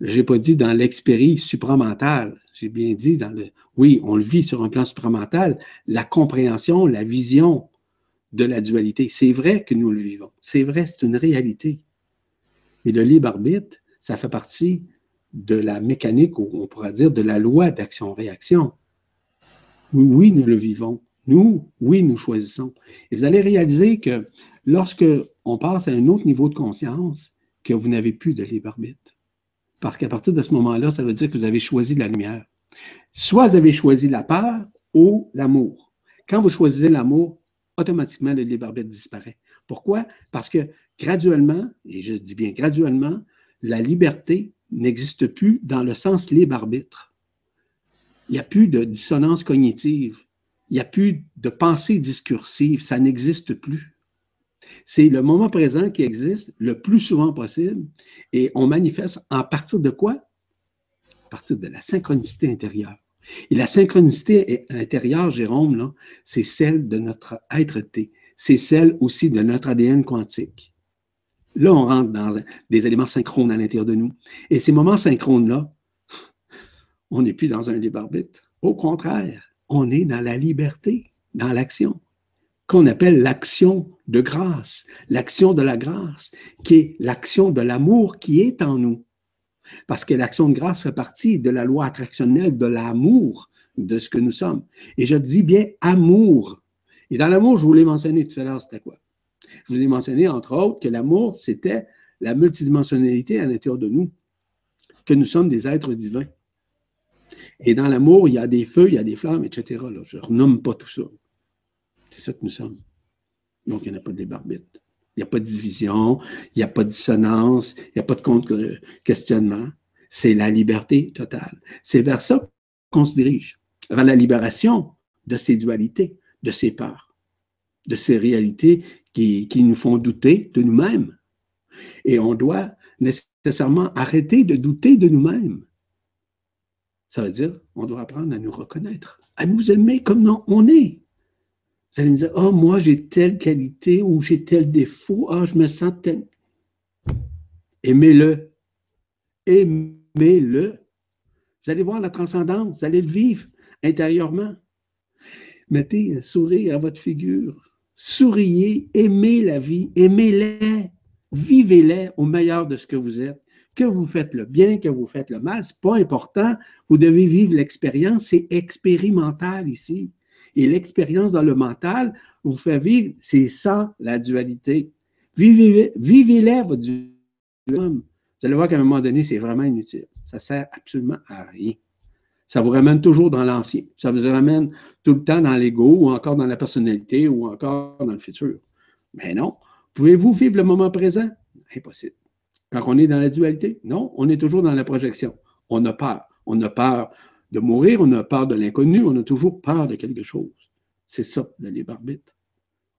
Je n'ai pas dit dans l'expérie supramental. J'ai bien dit dans le. Oui, on le vit sur un plan supramental, la compréhension, la vision de la dualité. C'est vrai que nous le vivons. C'est vrai, c'est une réalité. Mais le libre arbitre, ça fait partie de la mécanique, ou on pourrait dire de la loi d'action-réaction. Oui, oui, nous le vivons. Nous, oui, nous choisissons. Et vous allez réaliser que lorsque on passe à un autre niveau de conscience, que vous n'avez plus de libre arbitre. Parce qu'à partir de ce moment-là, ça veut dire que vous avez choisi la lumière. Soit vous avez choisi la peur ou l'amour. Quand vous choisissez l'amour, automatiquement, le libre arbitre disparaît. Pourquoi? Parce que graduellement, et je dis bien graduellement, la liberté n'existe plus dans le sens libre arbitre. Il n'y a plus de dissonance cognitive. Il n'y a plus de pensée discursive. Ça n'existe plus. C'est le moment présent qui existe le plus souvent possible et on manifeste en partir de quoi? À partir de la synchronicité intérieure. Et la synchronicité intérieure, Jérôme, c'est celle de notre être-té. C'est celle aussi de notre ADN quantique. Là, on rentre dans des éléments synchrones à l'intérieur de nous. Et ces moments synchrones-là, on n'est plus dans un libre arbitre. Au contraire, on est dans la liberté, dans l'action, qu'on appelle l'action de grâce, l'action de la grâce, qui est l'action de l'amour qui est en nous. Parce que l'action de grâce fait partie de la loi attractionnelle de l'amour de ce que nous sommes. Et je dis bien amour. Et dans l'amour, je vous l'ai mentionné tout à l'heure, c'était quoi? Je vous ai mentionné, entre autres, que l'amour, c'était la multidimensionnalité à l'intérieur de nous, que nous sommes des êtres divins. Et dans l'amour, il y a des feux, il y a des flammes, etc. Je ne renomme pas tout ça. C'est ça que nous sommes. Donc, il n'y a pas de débarbites. Il n'y a pas de division, il n'y a pas de dissonance, il n'y a pas de questionnement. C'est la liberté totale. C'est vers ça qu'on se dirige, vers la libération de ces dualités, de ces peurs, de ces réalités qui, nous font douter de nous-mêmes. Et on doit nécessairement arrêter de douter de nous-mêmes. Ça veut dire on doit apprendre à nous reconnaître, à nous aimer comme on est. Vous allez me dire, oh, moi, j'ai telle qualité ou j'ai tel défaut, ah, je me sens tel. Aimez-le. Aimez-le. Vous allez voir la transcendance, vous allez le vivre intérieurement. Mettez un sourire à votre figure. Souriez, aimez la vie, aimez-les, vivez-les au meilleur de ce que vous êtes. Que vous faites le bien, que vous faites le mal, ce n'est pas important. Vous devez vivre l'expérience, c'est expérimental ici. Et l'expérience dans le mental vous fait vivre, c'est ça la dualité. Vivez-les, vivez votre dualité. Vous allez voir qu'à un moment donné, c'est vraiment inutile. Ça ne sert absolument à rien. Ça vous ramène toujours dans l'ancien. Ça vous ramène tout le temps dans l'ego ou encore dans la personnalité ou encore dans le futur. Mais non. Pouvez-vous vivre le moment présent? Impossible. Quand on est dans la dualité, non, on est toujours dans la projection. On a peur. On a peur de mourir, on a peur de l'inconnu, on a toujours peur de quelque chose. C'est ça, le libre arbitre.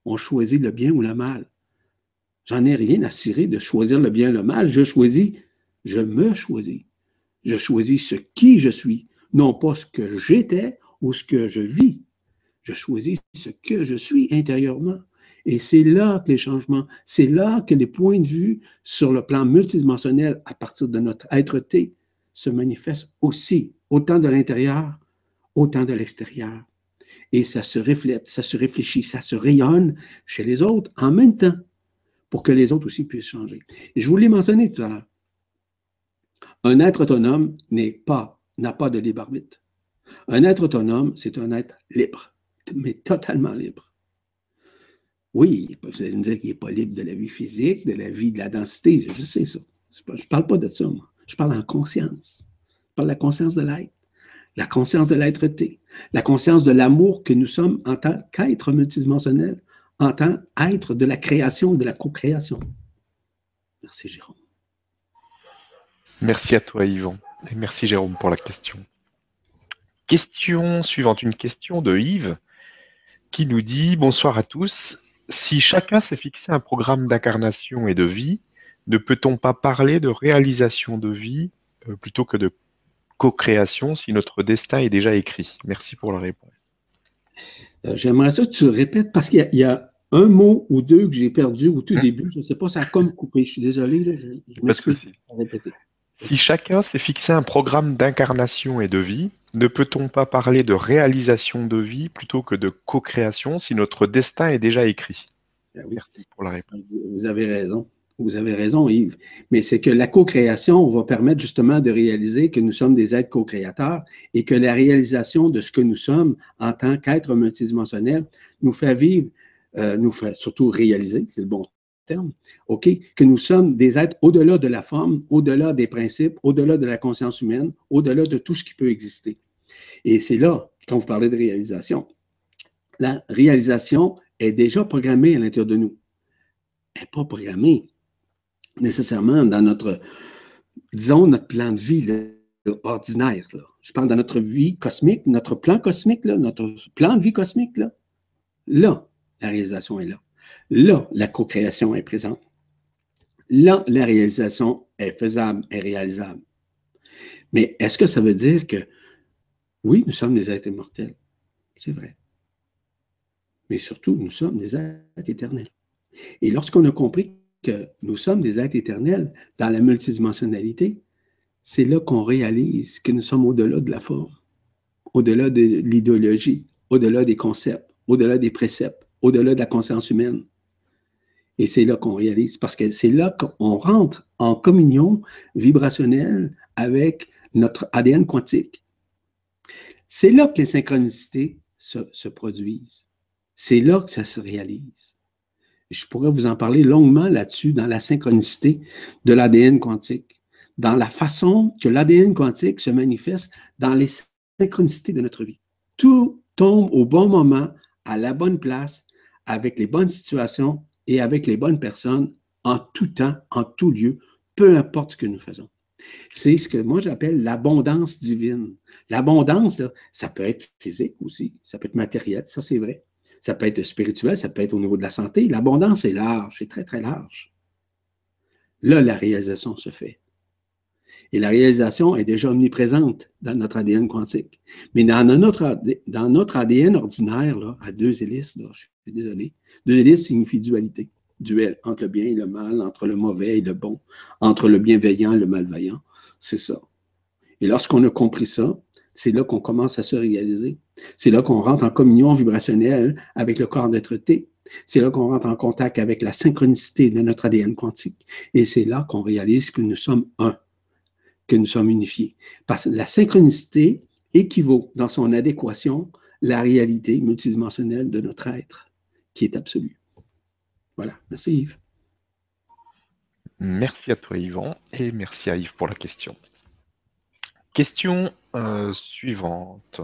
On choisit le bien ou le mal. J'en ai rien à cirer de choisir le bien ou le mal. Je choisis, je me choisis. Je choisis ce qui je suis, non pas ce que j'étais ou ce que je vis. Je choisis ce que je suis intérieurement. Et c'est là que les changements, c'est là que les points de vue sur le plan multidimensionnel à partir de notre être-té se manifestent aussi autant de l'intérieur, autant de l'extérieur. Et ça se reflète, ça se réfléchit, ça se rayonne chez les autres en même temps pour que les autres aussi puissent changer. Je vous l'ai mentionné tout à l'heure. Un être autonome n'est pas, n'a pas de libre arbitre. Un être autonome, c'est un être libre, mais totalement libre. Oui, vous allez me dire qu'il n'est pas libre de la vie physique, de la vie de la densité, je sais ça. Je ne parle pas de ça, moi. Je parle en conscience par la conscience de l'être, la conscience de l'être-té, la conscience de l'amour que nous sommes en tant qu'être multidimensionnel, en tant qu'être de la création, de la co-création. Merci Jérôme. Merci à toi Yvan. Et merci Jérôme pour la question. Question suivante, une question de Yves qui nous dit Bonsoir à tous. Si chacun s'est fixé un programme d'incarnation et de vie, ne peut-on pas parler de réalisation de vie euh, plutôt que de co-création si notre destin est déjà écrit? Merci pour la réponse. Euh, j'aimerais ça que tu répètes parce qu'il y, a un mot ou deux que j'ai perdu au tout hmm. début. Je ne sais pas, ça a comme coupé. Je suis désolé. Là, je, répéter. Si chacun s'est fixé un programme d'incarnation et de vie, ne peut-on pas parler de réalisation de vie plutôt que de co-création si notre destin est déjà écrit? Ah Merci pour la réponse. Vous avez raison. Vous avez raison, Yves. Mais c'est que la co-création va permettre justement de réaliser que nous sommes des êtres co-créateurs et que la réalisation de ce que nous sommes en tant qu'êtres multidimensionnels nous fait vivre, euh, nous fait surtout réaliser, c'est le bon terme, OK, que nous sommes des êtres au-delà de la forme, au-delà des principes, au-delà de la conscience humaine, au-delà de tout ce qui peut exister. Et c'est là, quand vous parlez de réalisation, la réalisation est déjà programmée à l'intérieur de nous. Elle n'est pas programmée nécessairement dans notre, disons, notre plan de vie ordinaire. Je parle dans notre vie cosmique, notre plan cosmique, notre plan de vie cosmique. Là, là la réalisation est là. Là, la co-création est présente. Là, la réalisation est faisable, est réalisable. Mais est-ce que ça veut dire que, oui, nous sommes des êtres immortels? C'est vrai. Mais surtout, nous sommes des êtres éternels. Et lorsqu'on a compris que nous sommes des êtres éternels dans la multidimensionnalité, c'est là qu'on réalise que nous sommes au-delà de la forme, au-delà de l'idéologie, au-delà des concepts, au-delà des préceptes, au-delà de la conscience humaine. Et c'est là qu'on réalise, parce que c'est là qu'on rentre en communion vibrationnelle avec notre ADN quantique. C'est là que les synchronicités se, se produisent. C'est là que ça se réalise. Je pourrais vous en parler longuement là-dessus, dans la synchronicité de l'ADN quantique, dans la façon que l'ADN quantique se manifeste dans les synchronicités de notre vie. Tout tombe au bon moment, à la bonne place, avec les bonnes situations et avec les bonnes personnes en tout temps, en tout lieu, peu importe ce que nous faisons. C'est ce que moi j'appelle l'abondance divine. L'abondance, ça peut être physique aussi, ça peut être matériel, ça c'est vrai. Ça peut être spirituel, ça peut être au niveau de la santé. L'abondance est large, c'est très, très large. Là, la réalisation se fait. Et la réalisation est déjà omniprésente dans notre ADN quantique. Mais dans notre, dans notre ADN ordinaire, là, à deux hélices, je suis désolé, deux hélices signifie dualité. Duel entre le bien et le mal, entre le mauvais et le bon, entre le bienveillant et le malveillant. C'est ça. Et lorsqu'on a compris ça, c'est là qu'on commence à se réaliser. C'est là qu'on rentre en communion vibrationnelle avec le corps d'être T. C'est là qu'on rentre en contact avec la synchronicité de notre ADN quantique. Et c'est là qu'on réalise que nous sommes un que nous sommes unifiés. Parce que la synchronicité équivaut dans son adéquation la réalité multidimensionnelle de notre être, qui est absolue. Voilà. Merci Yves. Merci à toi Yvan et merci à Yves pour la question. Question euh, suivante.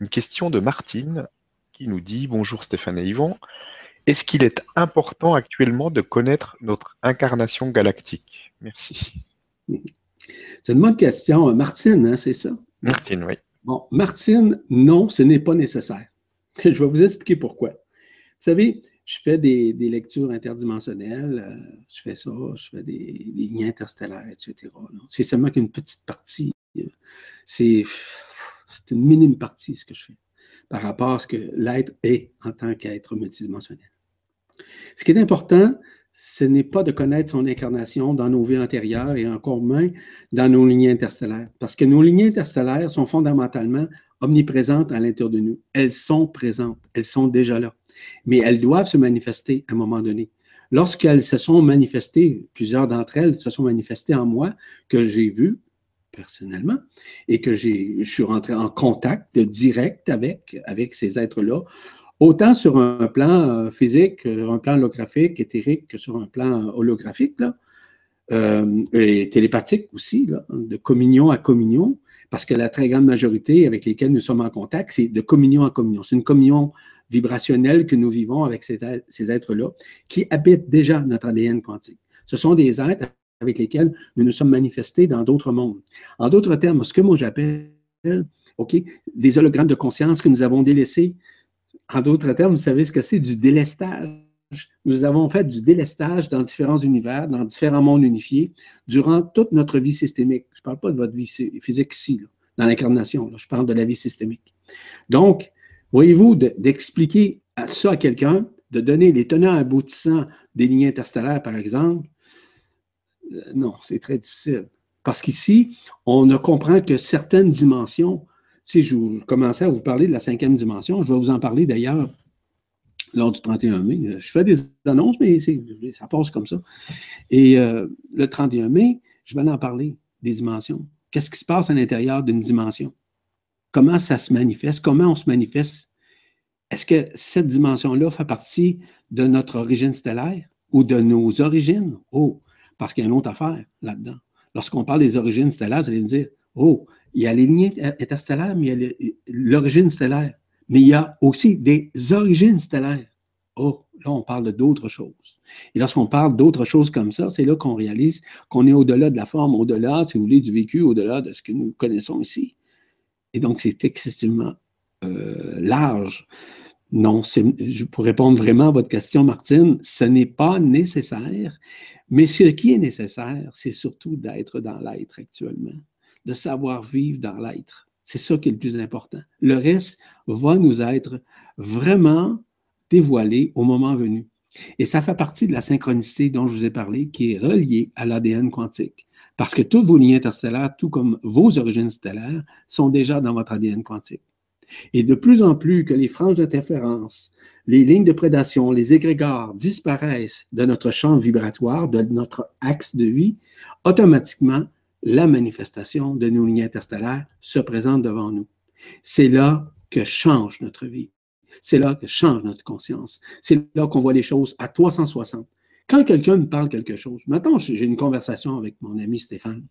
Une question de Martine qui nous dit Bonjour Stéphane et Yvan. Est-ce qu'il est important actuellement de connaître notre incarnation galactique? Merci. C'est une bonne question. Martine, hein, c'est ça? Martine, oui. Bon, Martine, non, ce n'est pas nécessaire. Je vais vous expliquer pourquoi. Vous savez, je fais des, lectures interdimensionnelles, euh, je fais ça, je fais des, liens interstellaires, etc. C'est seulement qu'une petite partie. Euh, c'est une minime partie ce que je fais par rapport à ce que l'être est en tant qu'être multidimensionnel. Ce qui est important, ce n'est pas de connaître son incarnation dans nos vies antérieures et encore moins dans nos lignées interstellaires. Parce que nos lignées interstellaires sont fondamentalement omniprésentes à l'intérieur de nous. Elles sont présentes, elles sont déjà là. Mais elles doivent se manifester à un moment donné. Lorsqu'elles se sont manifestées, plusieurs d'entre elles se sont manifestées en moi, que j'ai vu personnellement, et que je suis rentré en contact direct avec, avec ces êtres-là, autant sur un plan euh, physique, euh, un plan holographique, éthérique, que sur un plan holographique, euh, et télépathique aussi, de communion à communion, parce que la très grande majorité avec lesquelles nous sommes en contact, c'est de communion à communion. C'est une communion vibrationnelle que nous vivons avec ces, ces êtres-là, qui habitent déjà notre ADN quantique. Ce sont des êtres avec lesquels nous nous sommes manifestés dans d'autres mondes. En d'autres termes, ce que moi j'appelle, OK, des hologrammes de conscience que nous avons délaissés. En d'autres termes, vous savez ce que c'est du délestage nous avons fait du délestage dans différents univers, dans différents mondes unifiés, durant toute notre vie systémique. Je ne parle pas de votre vie physique ici, dans l'incarnation, je parle de la vie systémique. Donc, voyez-vous, d'expliquer ça à quelqu'un, de donner les tenants aboutissants des lignes interstellaires, par exemple, euh, non, c'est très difficile. Parce qu'ici, on ne comprend que certaines dimensions. Si je commençais à vous parler de la cinquième dimension, je vais vous en parler d'ailleurs lors du 31 mai. Euh, je fais des annonces, mais ça passe comme ça. Et euh, le 31 mai, je vais en parler des dimensions. Qu'est-ce qui se passe à l'intérieur d'une dimension? Comment ça se manifeste? Comment on se manifeste? Est-ce que cette dimension-là fait partie de notre origine stellaire ou de nos origines? Oh, parce qu'il y a une autre affaire là-dedans. Lorsqu'on parle des origines stellaires, vous allez me dire, oh, il y a les lignées interstellaires, mais il y a l'origine stellaire mais il y a aussi des origines stellaires. Oh, là, on parle d'autres choses. Et lorsqu'on parle d'autres choses comme ça, c'est là qu'on réalise qu'on est au-delà de la forme, au-delà, si vous voulez, du vécu, au-delà de ce que nous connaissons ici. Et donc, c'est excessivement euh, large. Non, pour répondre vraiment à votre question, Martine, ce n'est pas nécessaire, mais ce qui est nécessaire, c'est surtout d'être dans l'être actuellement, de savoir vivre dans l'être. C'est ça qui est le plus important. Le reste va nous être vraiment dévoilé au moment venu. Et ça fait partie de la synchronicité dont je vous ai parlé, qui est reliée à l'ADN quantique. Parce que toutes vos lignes interstellaires, tout comme vos origines stellaires, sont déjà dans votre ADN quantique. Et de plus en plus que les franges d'interférence, les lignes de prédation, les égrégores disparaissent de notre champ vibratoire, de notre axe de vie, automatiquement, la manifestation de nos lignes interstellaires se présente devant nous. C'est là que change notre vie. C'est là que change notre conscience. C'est là qu'on voit les choses à 360. Quand quelqu'un me parle quelque chose, maintenant j'ai une conversation avec mon ami Stéphane.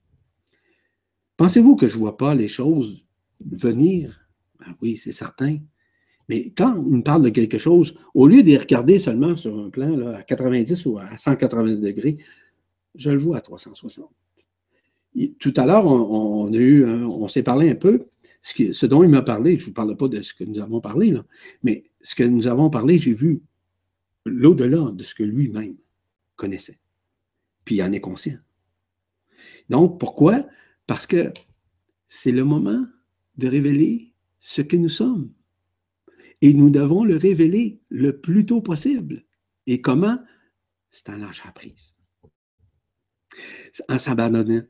Pensez-vous que je ne vois pas les choses venir? Ben oui, c'est certain. Mais quand il me parle de quelque chose, au lieu de les regarder seulement sur un plan à 90 ou à 180 degrés, je le vois à 360 tout à l'heure, on, a eu, on s'est parlé un peu. Ce, dont il m'a parlé, je ne vous parle pas de ce que nous avons parlé, là, mais ce que nous avons parlé, j'ai vu l'au-delà de ce que lui-même connaissait. Puis il en est conscient. Donc, pourquoi? Parce que c'est le moment de révéler ce que nous sommes. Et nous devons le révéler le plus tôt possible. Et comment? C'est en lâchant prise. En s'abandonnant.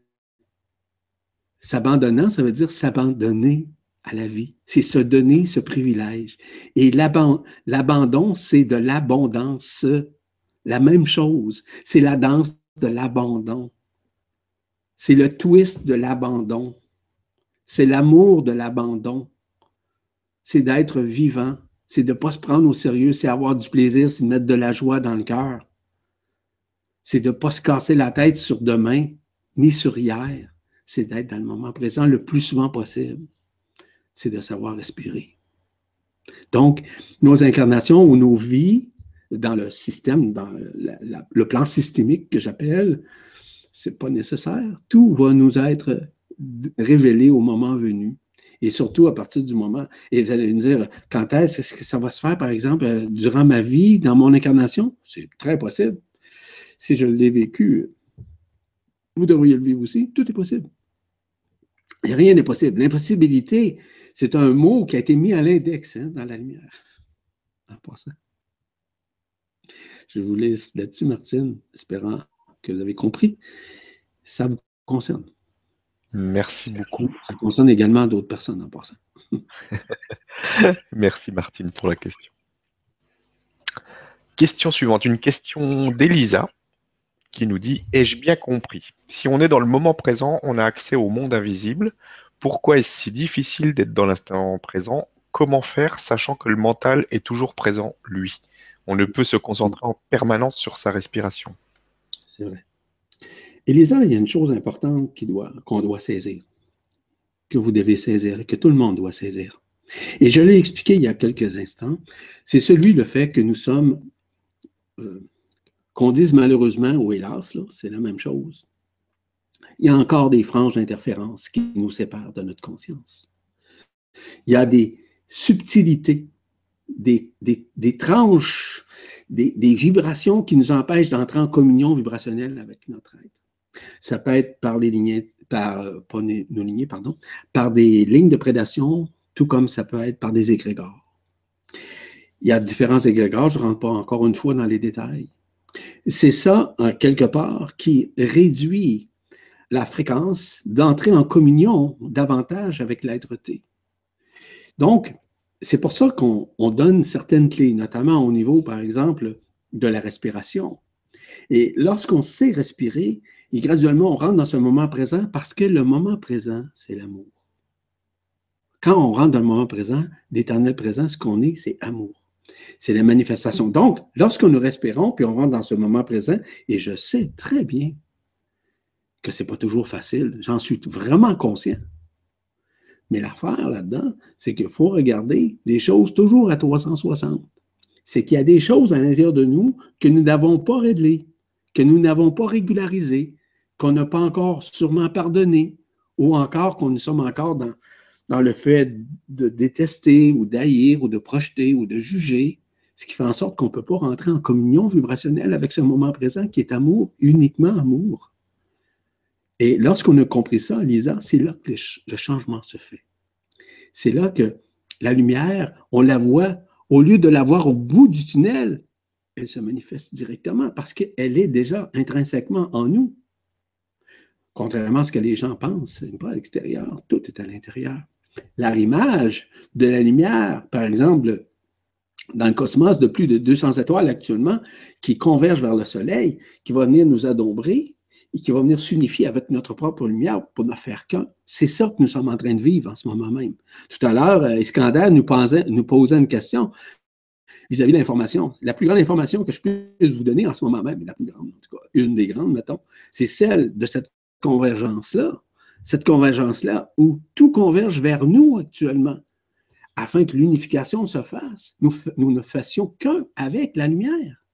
S'abandonnant, ça veut dire s'abandonner à la vie. C'est se donner ce privilège. Et l'abandon, c'est de l'abondance. La même chose. C'est la danse de l'abandon. C'est le twist de l'abandon. C'est l'amour de l'abandon. C'est d'être vivant. C'est de ne pas se prendre au sérieux. C'est avoir du plaisir. C'est mettre de la joie dans le cœur. C'est de ne pas se casser la tête sur demain, ni sur hier c'est d'être dans le moment présent le plus souvent possible. C'est de savoir respirer. Donc, nos incarnations ou nos vies dans le système, dans le plan systémique que j'appelle, c'est pas nécessaire. Tout va nous être révélé au moment venu. Et surtout à partir du moment, et vous allez me dire, quand est-ce que ça va se faire, par exemple, euh, durant ma vie, dans mon incarnation? C'est très possible. Si je l'ai vécu, vous devriez le vivre aussi. Tout est possible. Rien n'est possible. L'impossibilité, c'est un mot qui a été mis à l'index hein, dans la lumière. En passant. Je vous laisse là-dessus, Martine, espérant que vous avez compris. Ça vous concerne. Merci beaucoup. Ça concerne également d'autres personnes en passant. Merci, Martine, pour la question. Question suivante, une question d'Elisa qui nous dit Ai-je bien compris? Si on est dans le moment présent, on a accès au monde invisible. Pourquoi est-ce si difficile d'être dans l'instant présent? Comment faire sachant que le mental est toujours présent, lui? On ne peut se concentrer en permanence sur sa respiration. C'est vrai. Elisa, il y a une chose importante qu'on doit, saisir, que vous devez saisir, que tout le monde doit saisir. Et je l'ai expliqué il y a quelques instants, c'est celui le fait que nous sommes, euh, qu'on dise malheureusement ou hélas, c'est la même chose. Il y a encore des franges d'interférence qui nous séparent de notre conscience. Il y a des subtilités, des, des, tranches, des, des, vibrations qui nous empêchent d'entrer en communion vibrationnelle avec notre être. Ça peut être par les lignées, par, pas nos lignées, pardon, par des lignes de prédation, tout comme ça peut être par des égrégores. Il y a différents égrégores, je ne rentre pas encore une fois dans les détails. C'est ça, quelque part, qui réduit la fréquence d'entrer en communion davantage avec l'être-té. Donc, c'est pour ça qu'on donne certaines clés, notamment au niveau, par exemple, de la respiration. Et lorsqu'on sait respirer, et graduellement, on rentre dans ce moment présent parce que le moment présent, c'est l'amour. Quand on rentre dans le moment présent, l'éternel présent, ce qu'on est, c'est amour. C'est la manifestation. Donc, lorsque nous respirons, puis on rentre dans ce moment présent, et je sais très bien que ce n'est pas toujours facile, j'en suis vraiment conscient. Mais l'affaire là-dedans, c'est qu'il faut regarder les choses toujours à 360. C'est qu'il y a des choses à l'intérieur de nous que nous n'avons pas réglées, que nous n'avons pas régularisées, qu'on n'a pas encore sûrement pardonnées, ou encore qu'on nous sommes encore dans, dans le fait de détester ou d'haïr ou de projeter ou de juger, ce qui fait en sorte qu'on ne peut pas rentrer en communion vibrationnelle avec ce moment présent qui est amour, uniquement amour. Et lorsqu'on a compris ça, Lisa, c'est là que le changement se fait. C'est là que la lumière, on la voit, au lieu de la voir au bout du tunnel, elle se manifeste directement parce qu'elle est déjà intrinsèquement en nous. Contrairement à ce que les gens pensent, ce n'est pas à l'extérieur, tout est à l'intérieur. L'arrimage de la lumière, par exemple, dans le cosmos de plus de 200 étoiles actuellement, qui convergent vers le Soleil, qui va venir nous adombrer, et qui va venir s'unifier avec notre propre lumière pour ne faire qu'un. C'est ça que nous sommes en train de vivre en ce moment même. Tout à l'heure, euh, Iskander nous, posait une question vis-à-vis de l'information. La plus grande information que je puisse vous donner en ce moment même, la plus grande, en tout cas, une des grandes, mettons, c'est celle de cette convergence-là. Cette convergence-là où tout converge vers nous actuellement, afin que l'unification se fasse. Nous, ne fassions qu'un avec la lumière.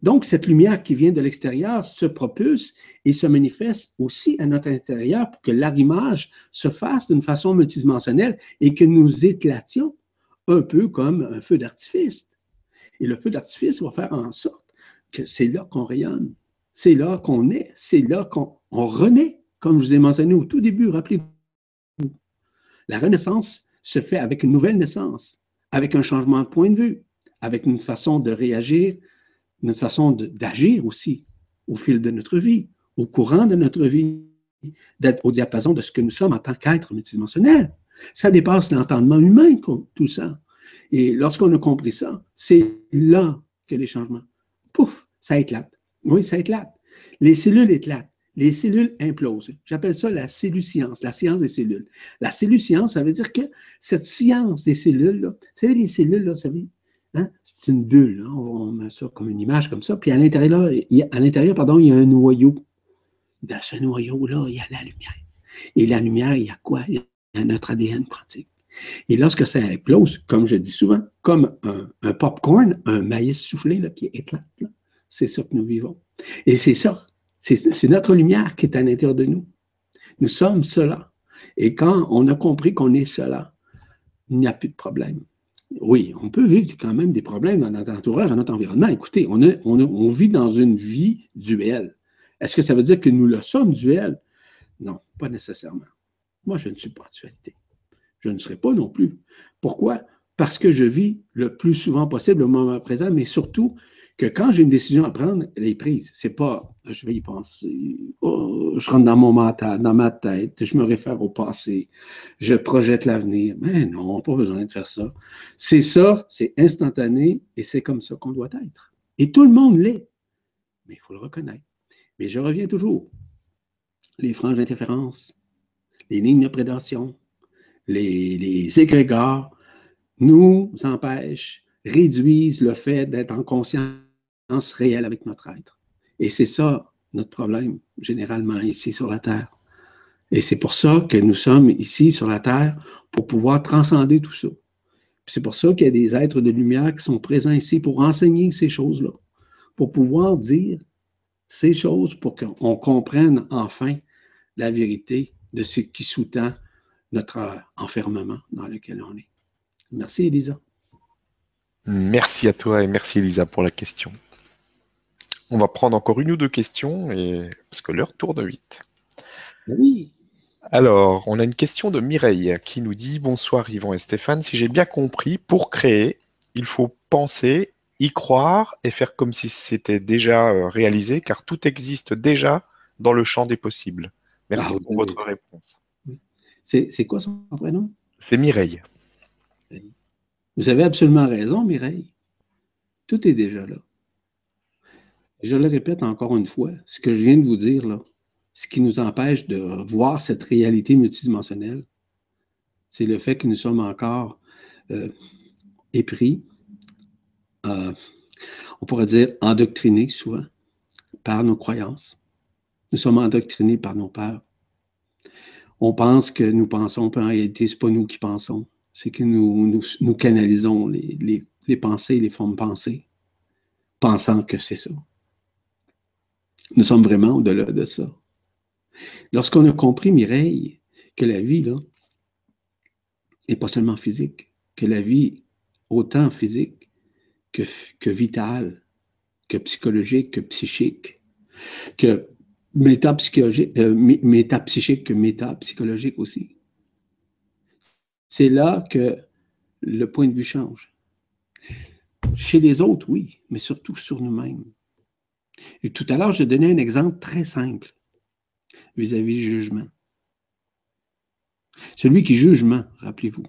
Donc, cette lumière qui vient de l'extérieur se propulse et se manifeste aussi à notre intérieur pour que l'arrimage se fasse d'une façon multidimensionnelle et que nous éclations un peu comme un feu d'artifice. Et le feu d'artifice va faire en sorte que c'est là qu'on rayonne, c'est là qu'on est, c'est là qu'on renaît, comme je vous ai mentionné au tout début, rappelez-vous. La renaissance se fait avec une nouvelle naissance, avec un changement de point de vue, avec une façon de réagir notre façon d'agir aussi au fil de notre vie, au courant de notre vie, d'être au diapason de ce que nous sommes en tant qu'être multidimensionnel. Ça dépasse l'entendement humain, tout ça. Et lorsqu'on a compris ça, c'est là que les changements, pouf, ça éclate. Oui, ça éclate. Les cellules éclatent. Les cellules implosent. J'appelle ça la cellule-science, la science des cellules. La cellule-science, ça veut dire que cette science des cellules, là, vous savez, les cellules, là, vous Hein? C'est une bulle. Hein? On, met ça comme une image comme ça. Puis à l'intérieur, à l'intérieur, pardon, il y a un noyau. Dans ce noyau-là, il y a la lumière. Et la lumière, il y a quoi? Il y a notre ADN quantique. Et lorsque ça explose, comme je dis souvent, comme un, un popcorn, un maïs soufflé qui éclate, c'est ça que nous vivons. Et c'est ça. C'est notre lumière qui est à l'intérieur de nous. Nous sommes cela. Et quand on a compris qu'on est cela, il n'y a plus de problème oui, on peut vivre quand même des problèmes dans notre entourage, dans notre environnement. Écoutez, on, vit dans une vie duelle. Est-ce que ça veut dire que nous le sommes duel? Non, pas nécessairement. Moi, je ne suis pas dualité. Je ne serai pas non plus. Pourquoi? Parce que je vis le plus souvent possible au moment présent, mais surtout, que quand j'ai une décision à prendre, elle est prise. C'est pas je vais y penser, oh, je rentre dans mon mental, dans ma tête, je me réfère au passé, je projette l'avenir. Mais non, pas besoin de faire ça. C'est ça, c'est instantané et c'est comme ça qu'on doit être. Et tout le monde l'est. Mais il faut le reconnaître. Mais je reviens toujours. Les franges d'interférence, les lignes de prédation, les, les égrégores nous empêchent, réduisent le fait d'être en conscience réelle avec notre être. Et c'est ça notre problème, généralement, ici sur la Terre. Et c'est pour ça que nous sommes ici sur la Terre, pour pouvoir transcender tout ça. C'est pour ça qu'il y a des êtres de lumière qui sont présents ici pour enseigner ces choses-là, pour pouvoir dire ces choses, pour qu'on comprenne enfin la vérité de ce qui sous-tend notre enfermement dans lequel on est. Merci, Elisa. Merci à toi et merci, Elisa, pour la question. On va prendre encore une ou deux questions et... parce que l'heure tourne vite. Oui. Alors, on a une question de Mireille qui nous dit Bonsoir Yvan et Stéphane. Si j'ai bien compris, pour créer, il faut penser, y croire et faire comme si c'était déjà euh, réalisé, car tout existe déjà dans le champ des possibles. Merci ah, pour votre réponse. C'est quoi son prénom? C'est Mireille. Vous avez absolument raison, Mireille. Tout est déjà là. Je le répète encore une fois, ce que je viens de vous dire là, ce qui nous empêche de voir cette réalité multidimensionnelle, c'est le fait que nous sommes encore euh, épris, euh, on pourrait dire endoctrinés souvent par nos croyances. Nous sommes endoctrinés par nos peurs. On pense que nous pensons, mais en réalité, ce n'est pas nous qui pensons. C'est que nous, nous, canalisons les, les pensées, les formes pensées, pensant que c'est ça. Nous sommes vraiment au-delà de ça. Lorsqu'on a compris, Mireille, que la vie, là, n'est pas seulement physique, que la vie, autant physique que, que vitale, que psychologique, que psychique, que métapsychologique, euh, métapsychique que métapsychologique aussi. C'est là que le point de vue change. Chez les autres, oui, mais surtout sur nous-mêmes. Tout à l'heure, j'ai donné un exemple très simple vis-à-vis du jugement. Celui qui juge ment, rappelez-vous.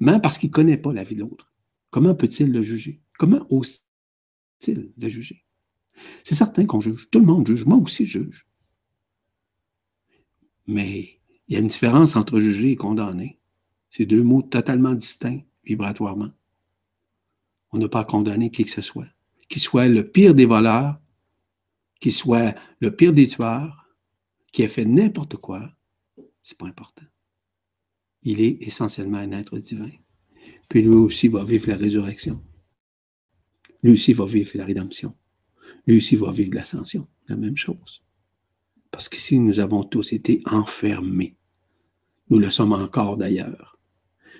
Ment parce qu'il ne connaît pas la vie de l'autre. Comment peut-il le juger? Comment ose-t-il le juger? C'est certain qu'on juge. Tout le monde juge. Moi aussi, je juge. Mais il y a une différence entre juger et condamner. C'est deux mots totalement distincts vibratoirement. On n'a pas condamné qui que ce soit. Qu'il soit le pire des voleurs, qu'il soit le pire des tueurs, qui a fait n'importe quoi, c'est pas important. Il est essentiellement un être divin. Puis lui aussi va vivre la résurrection. Lui aussi va vivre la rédemption. Lui aussi va vivre l'ascension. La même chose. Parce qu'ici, nous avons tous été enfermés. Nous le sommes encore d'ailleurs.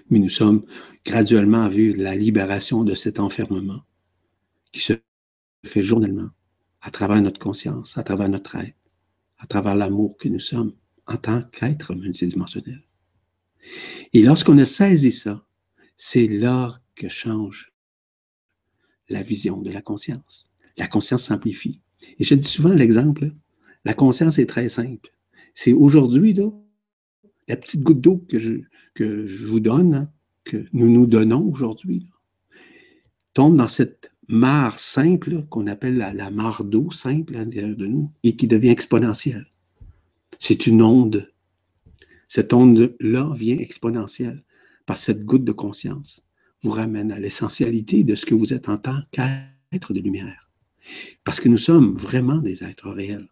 Mais nous sommes graduellement à vivre la libération de cet enfermement qui se fait journellement à travers notre conscience, à travers notre être à travers l'amour que nous sommes en tant qu'être multidimensionnel. Et lorsqu'on a saisi ça, c'est là que change la vision de la conscience. La conscience s'amplifie. Et je dis souvent l'exemple, la conscience est très simple. C'est aujourd'hui, la petite goutte d'eau que je, que je vous donne, hein, que nous nous donnons aujourd'hui, tombe dans cette mare simple qu'on appelle la, mare d'eau simple à l'intérieur de nous et qui devient exponentielle. C'est une onde. Cette onde-là vient exponentielle que cette goutte de conscience vous ramène à l'essentialité de ce que vous êtes en tant qu'être de lumière. Parce que nous sommes vraiment des êtres réels.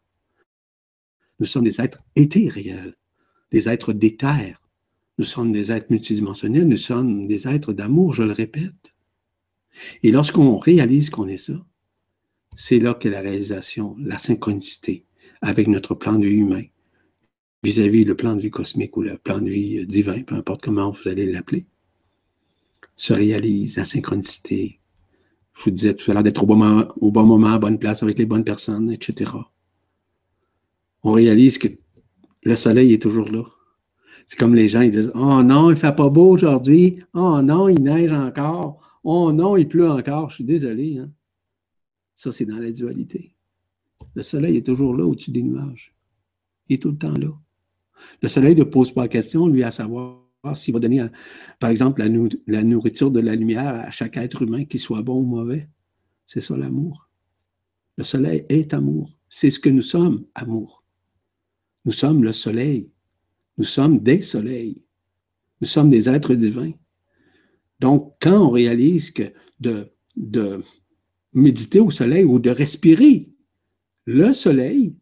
Nous sommes des êtres éthériels, des êtres d'éther. Nous sommes des êtres multidimensionnels, nous sommes des êtres d'amour, je le répète. Et lorsqu'on réalise qu'on est ça, c'est là que la réalisation, la synchronicité avec notre plan de vie humain, vis-à-vis le plan de vie cosmique ou le plan de vie divin, peu importe comment vous allez l'appeler, se réalise la synchronicité. Je vous disais tout à l'heure d'être au, bon moment, au bon moment, à bonne place avec les bonnes personnes, etc. On réalise que le soleil est toujours là. C'est comme les gens, ils disent Oh non, il ne fait pas beau aujourd'hui. Oh non, il neige encore. Oh non, il pleut encore, je suis désolé. Hein. Ça, c'est dans la dualité. Le soleil est toujours là au-dessus des nuages. Il est tout le temps là. Le soleil ne pose pas la question, lui, à savoir s'il va donner, par exemple, la, nourriture de la lumière à chaque être humain, qu'il soit bon ou mauvais. C'est ça l'amour. Le soleil est amour. C'est ce que nous sommes, amour. Nous sommes le soleil. Nous sommes des soleils. Nous sommes des êtres divins. Donc, quand on réalise que de, méditer au soleil ou de respirer Le soleil,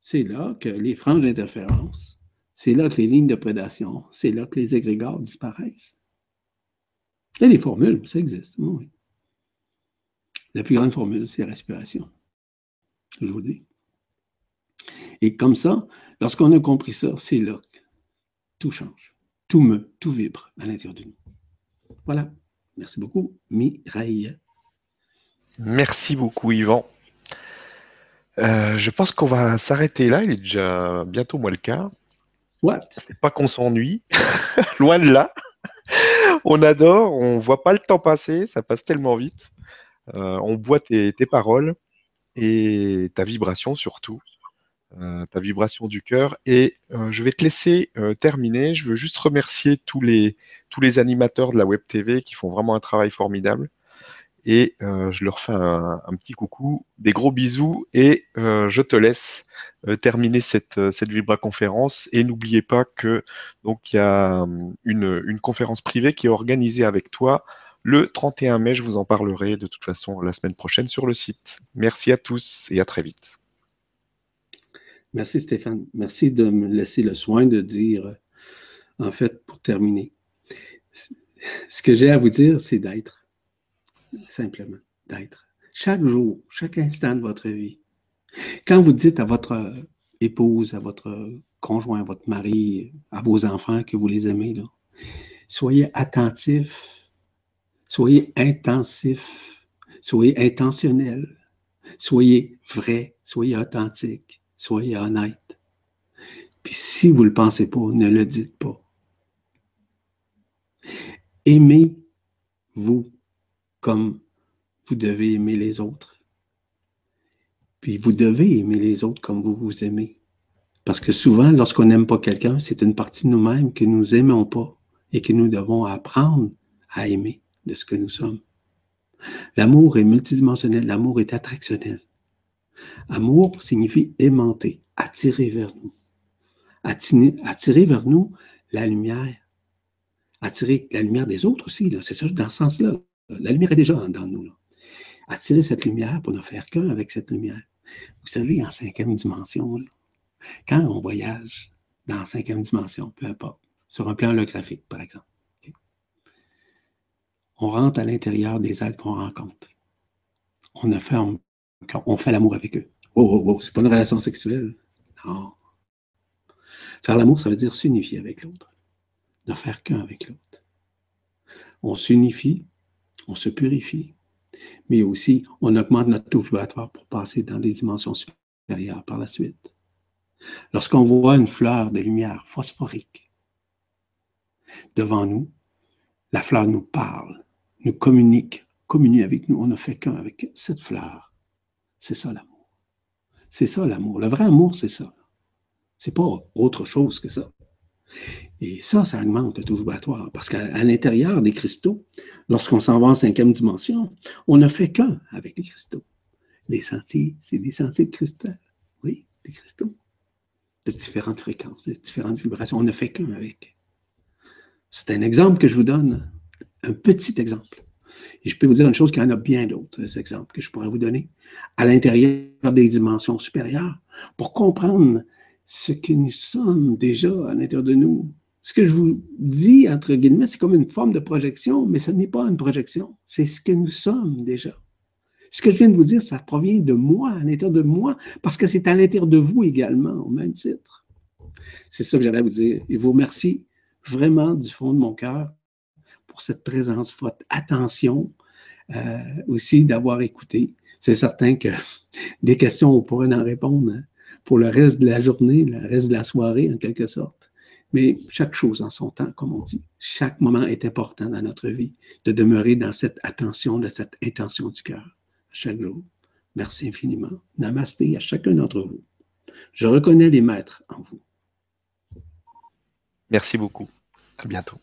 c'est là que les franges d'interférence, c'est là que les lignes de prédation, c'est là que les égrégores disparaissent. A des formules, ça existe. La plus grande formule, c'est la respiration. Je vous le dis. Et comme ça, lorsqu'on a compris ça, c'est là que tout change. Tout me, tout vibre à l'intérieur de nous. Voilà. Merci beaucoup, Mireille. Merci beaucoup, Yvan. Euh, je pense qu'on va s'arrêter là. Il est déjà bientôt moi le quart. What? C'est pas qu'on s'ennuie, loin de là. on adore, on voit pas le temps passer, ça passe tellement vite. Euh, on boit tes, paroles et ta vibration surtout, euh, ta vibration du cœur. Et je vais te laisser terminer. Je veux juste remercier tous les, tous les animateurs de la Web TV qui font vraiment un travail formidable et euh, je leur fais un, petit coucou, des gros bisous et euh, je te laisse euh, terminer cette, cette Vibra conférence et n'oubliez pas que donc il y a une, une, conférence privée qui est organisée avec toi le 31 mai, je vous en parlerai de toute façon la semaine prochaine sur le site. Merci à tous et à très vite. Merci Stéphane. Merci de me laisser le soin de dire, en fait, pour terminer, ce que j'ai à vous dire, c'est d'être simplement d'être. Chaque jour, chaque instant de votre vie. Quand vous dites à votre épouse, à votre conjoint, à votre mari, à vos enfants que vous les aimez, soyez attentifs, soyez intensifs, soyez intentionnels, soyez vrai, soyez authentique, soyez honnête. Puis si vous ne le pensez pas, ne le dites pas. Aimez-vous comme vous devez aimer les autres. Puis vous devez aimer les autres comme vous vous aimez. Parce que souvent, lorsqu'on n'aime pas quelqu'un, c'est une partie de nous-mêmes que nous aimons pas et que nous devons apprendre à aimer de ce que nous sommes. L'amour est multidimensionnel, l'amour est attractionnel. Amour signifie aimanter, attirer vers nous. Attirer, vers nous la lumière. Attirer la lumière des autres aussi, c'est ça, dans ce sens-là. La lumière est déjà dans nous. Attirer cette lumière pour ne faire qu'un avec cette lumière. Vous savez, en cinquième dimension, quand on voyage dans cinquième dimension, peu importe, sur un plan holographique, par exemple, on rentre à l'intérieur des êtres qu'on rencontre. On ne ferme, on fait l'amour avec eux. Oh, oh, oh, c'est pas une relation sexuelle. Non. Faire l'amour, ça veut dire s'unifier avec l'autre. Ne faire qu'un avec l'autre. On s'unifie on se purifie, mais aussi on augmente notre taux vibratoire pour passer dans des dimensions supérieures par la suite. Lorsqu'on voit une fleur de lumière phosphorique devant nous, la fleur nous parle, nous communique, communique avec nous. On ne fait qu'un avec cette fleur. C'est ça l'amour. C'est ça l'amour. Le vrai amour, c'est ça. C'est pas autre chose que ça. Et ça, ça augmente le taux vibratoire. Parce qu'à l'intérieur des cristaux, lorsqu'on s'en va en cinquième dimension, on ne fait qu'un avec les cristaux. Les sentiers, c'est des sentiers de cristal. Oui, des cristaux. De différentes fréquences, de différentes vibrations. On ne fait qu'un avec. C'est un exemple que je vous donne. Un petit exemple. Et je peux vous dire une chose qu'il y en a bien d'autres exemples que je pourrais vous donner à l'intérieur des dimensions supérieures pour comprendre ce que nous sommes déjà à l'intérieur de nous. Ce que je vous dis, entre guillemets, c'est comme une forme de projection, mais ce n'est pas une projection, c'est ce que nous sommes déjà. Ce que je viens de vous dire, ça provient de moi, à l'intérieur de moi, parce que c'est à l'intérieur de vous également, au même titre. C'est ça que j'allais vous dire. Et vous remercie vraiment du fond de mon cœur pour cette présence, votre attention, euh, aussi d'avoir écouté. C'est certain que des questions, on pourrait en répondre pour le reste de la journée, le reste de la soirée, en quelque sorte. Mais chaque chose en son temps, comme on dit. Chaque moment est important dans notre vie, de demeurer dans cette attention, de cette intention du cœur, chaque jour. Merci infiniment. Namasté à chacun d'entre vous. Je reconnais les maîtres en vous. Merci beaucoup. À bientôt.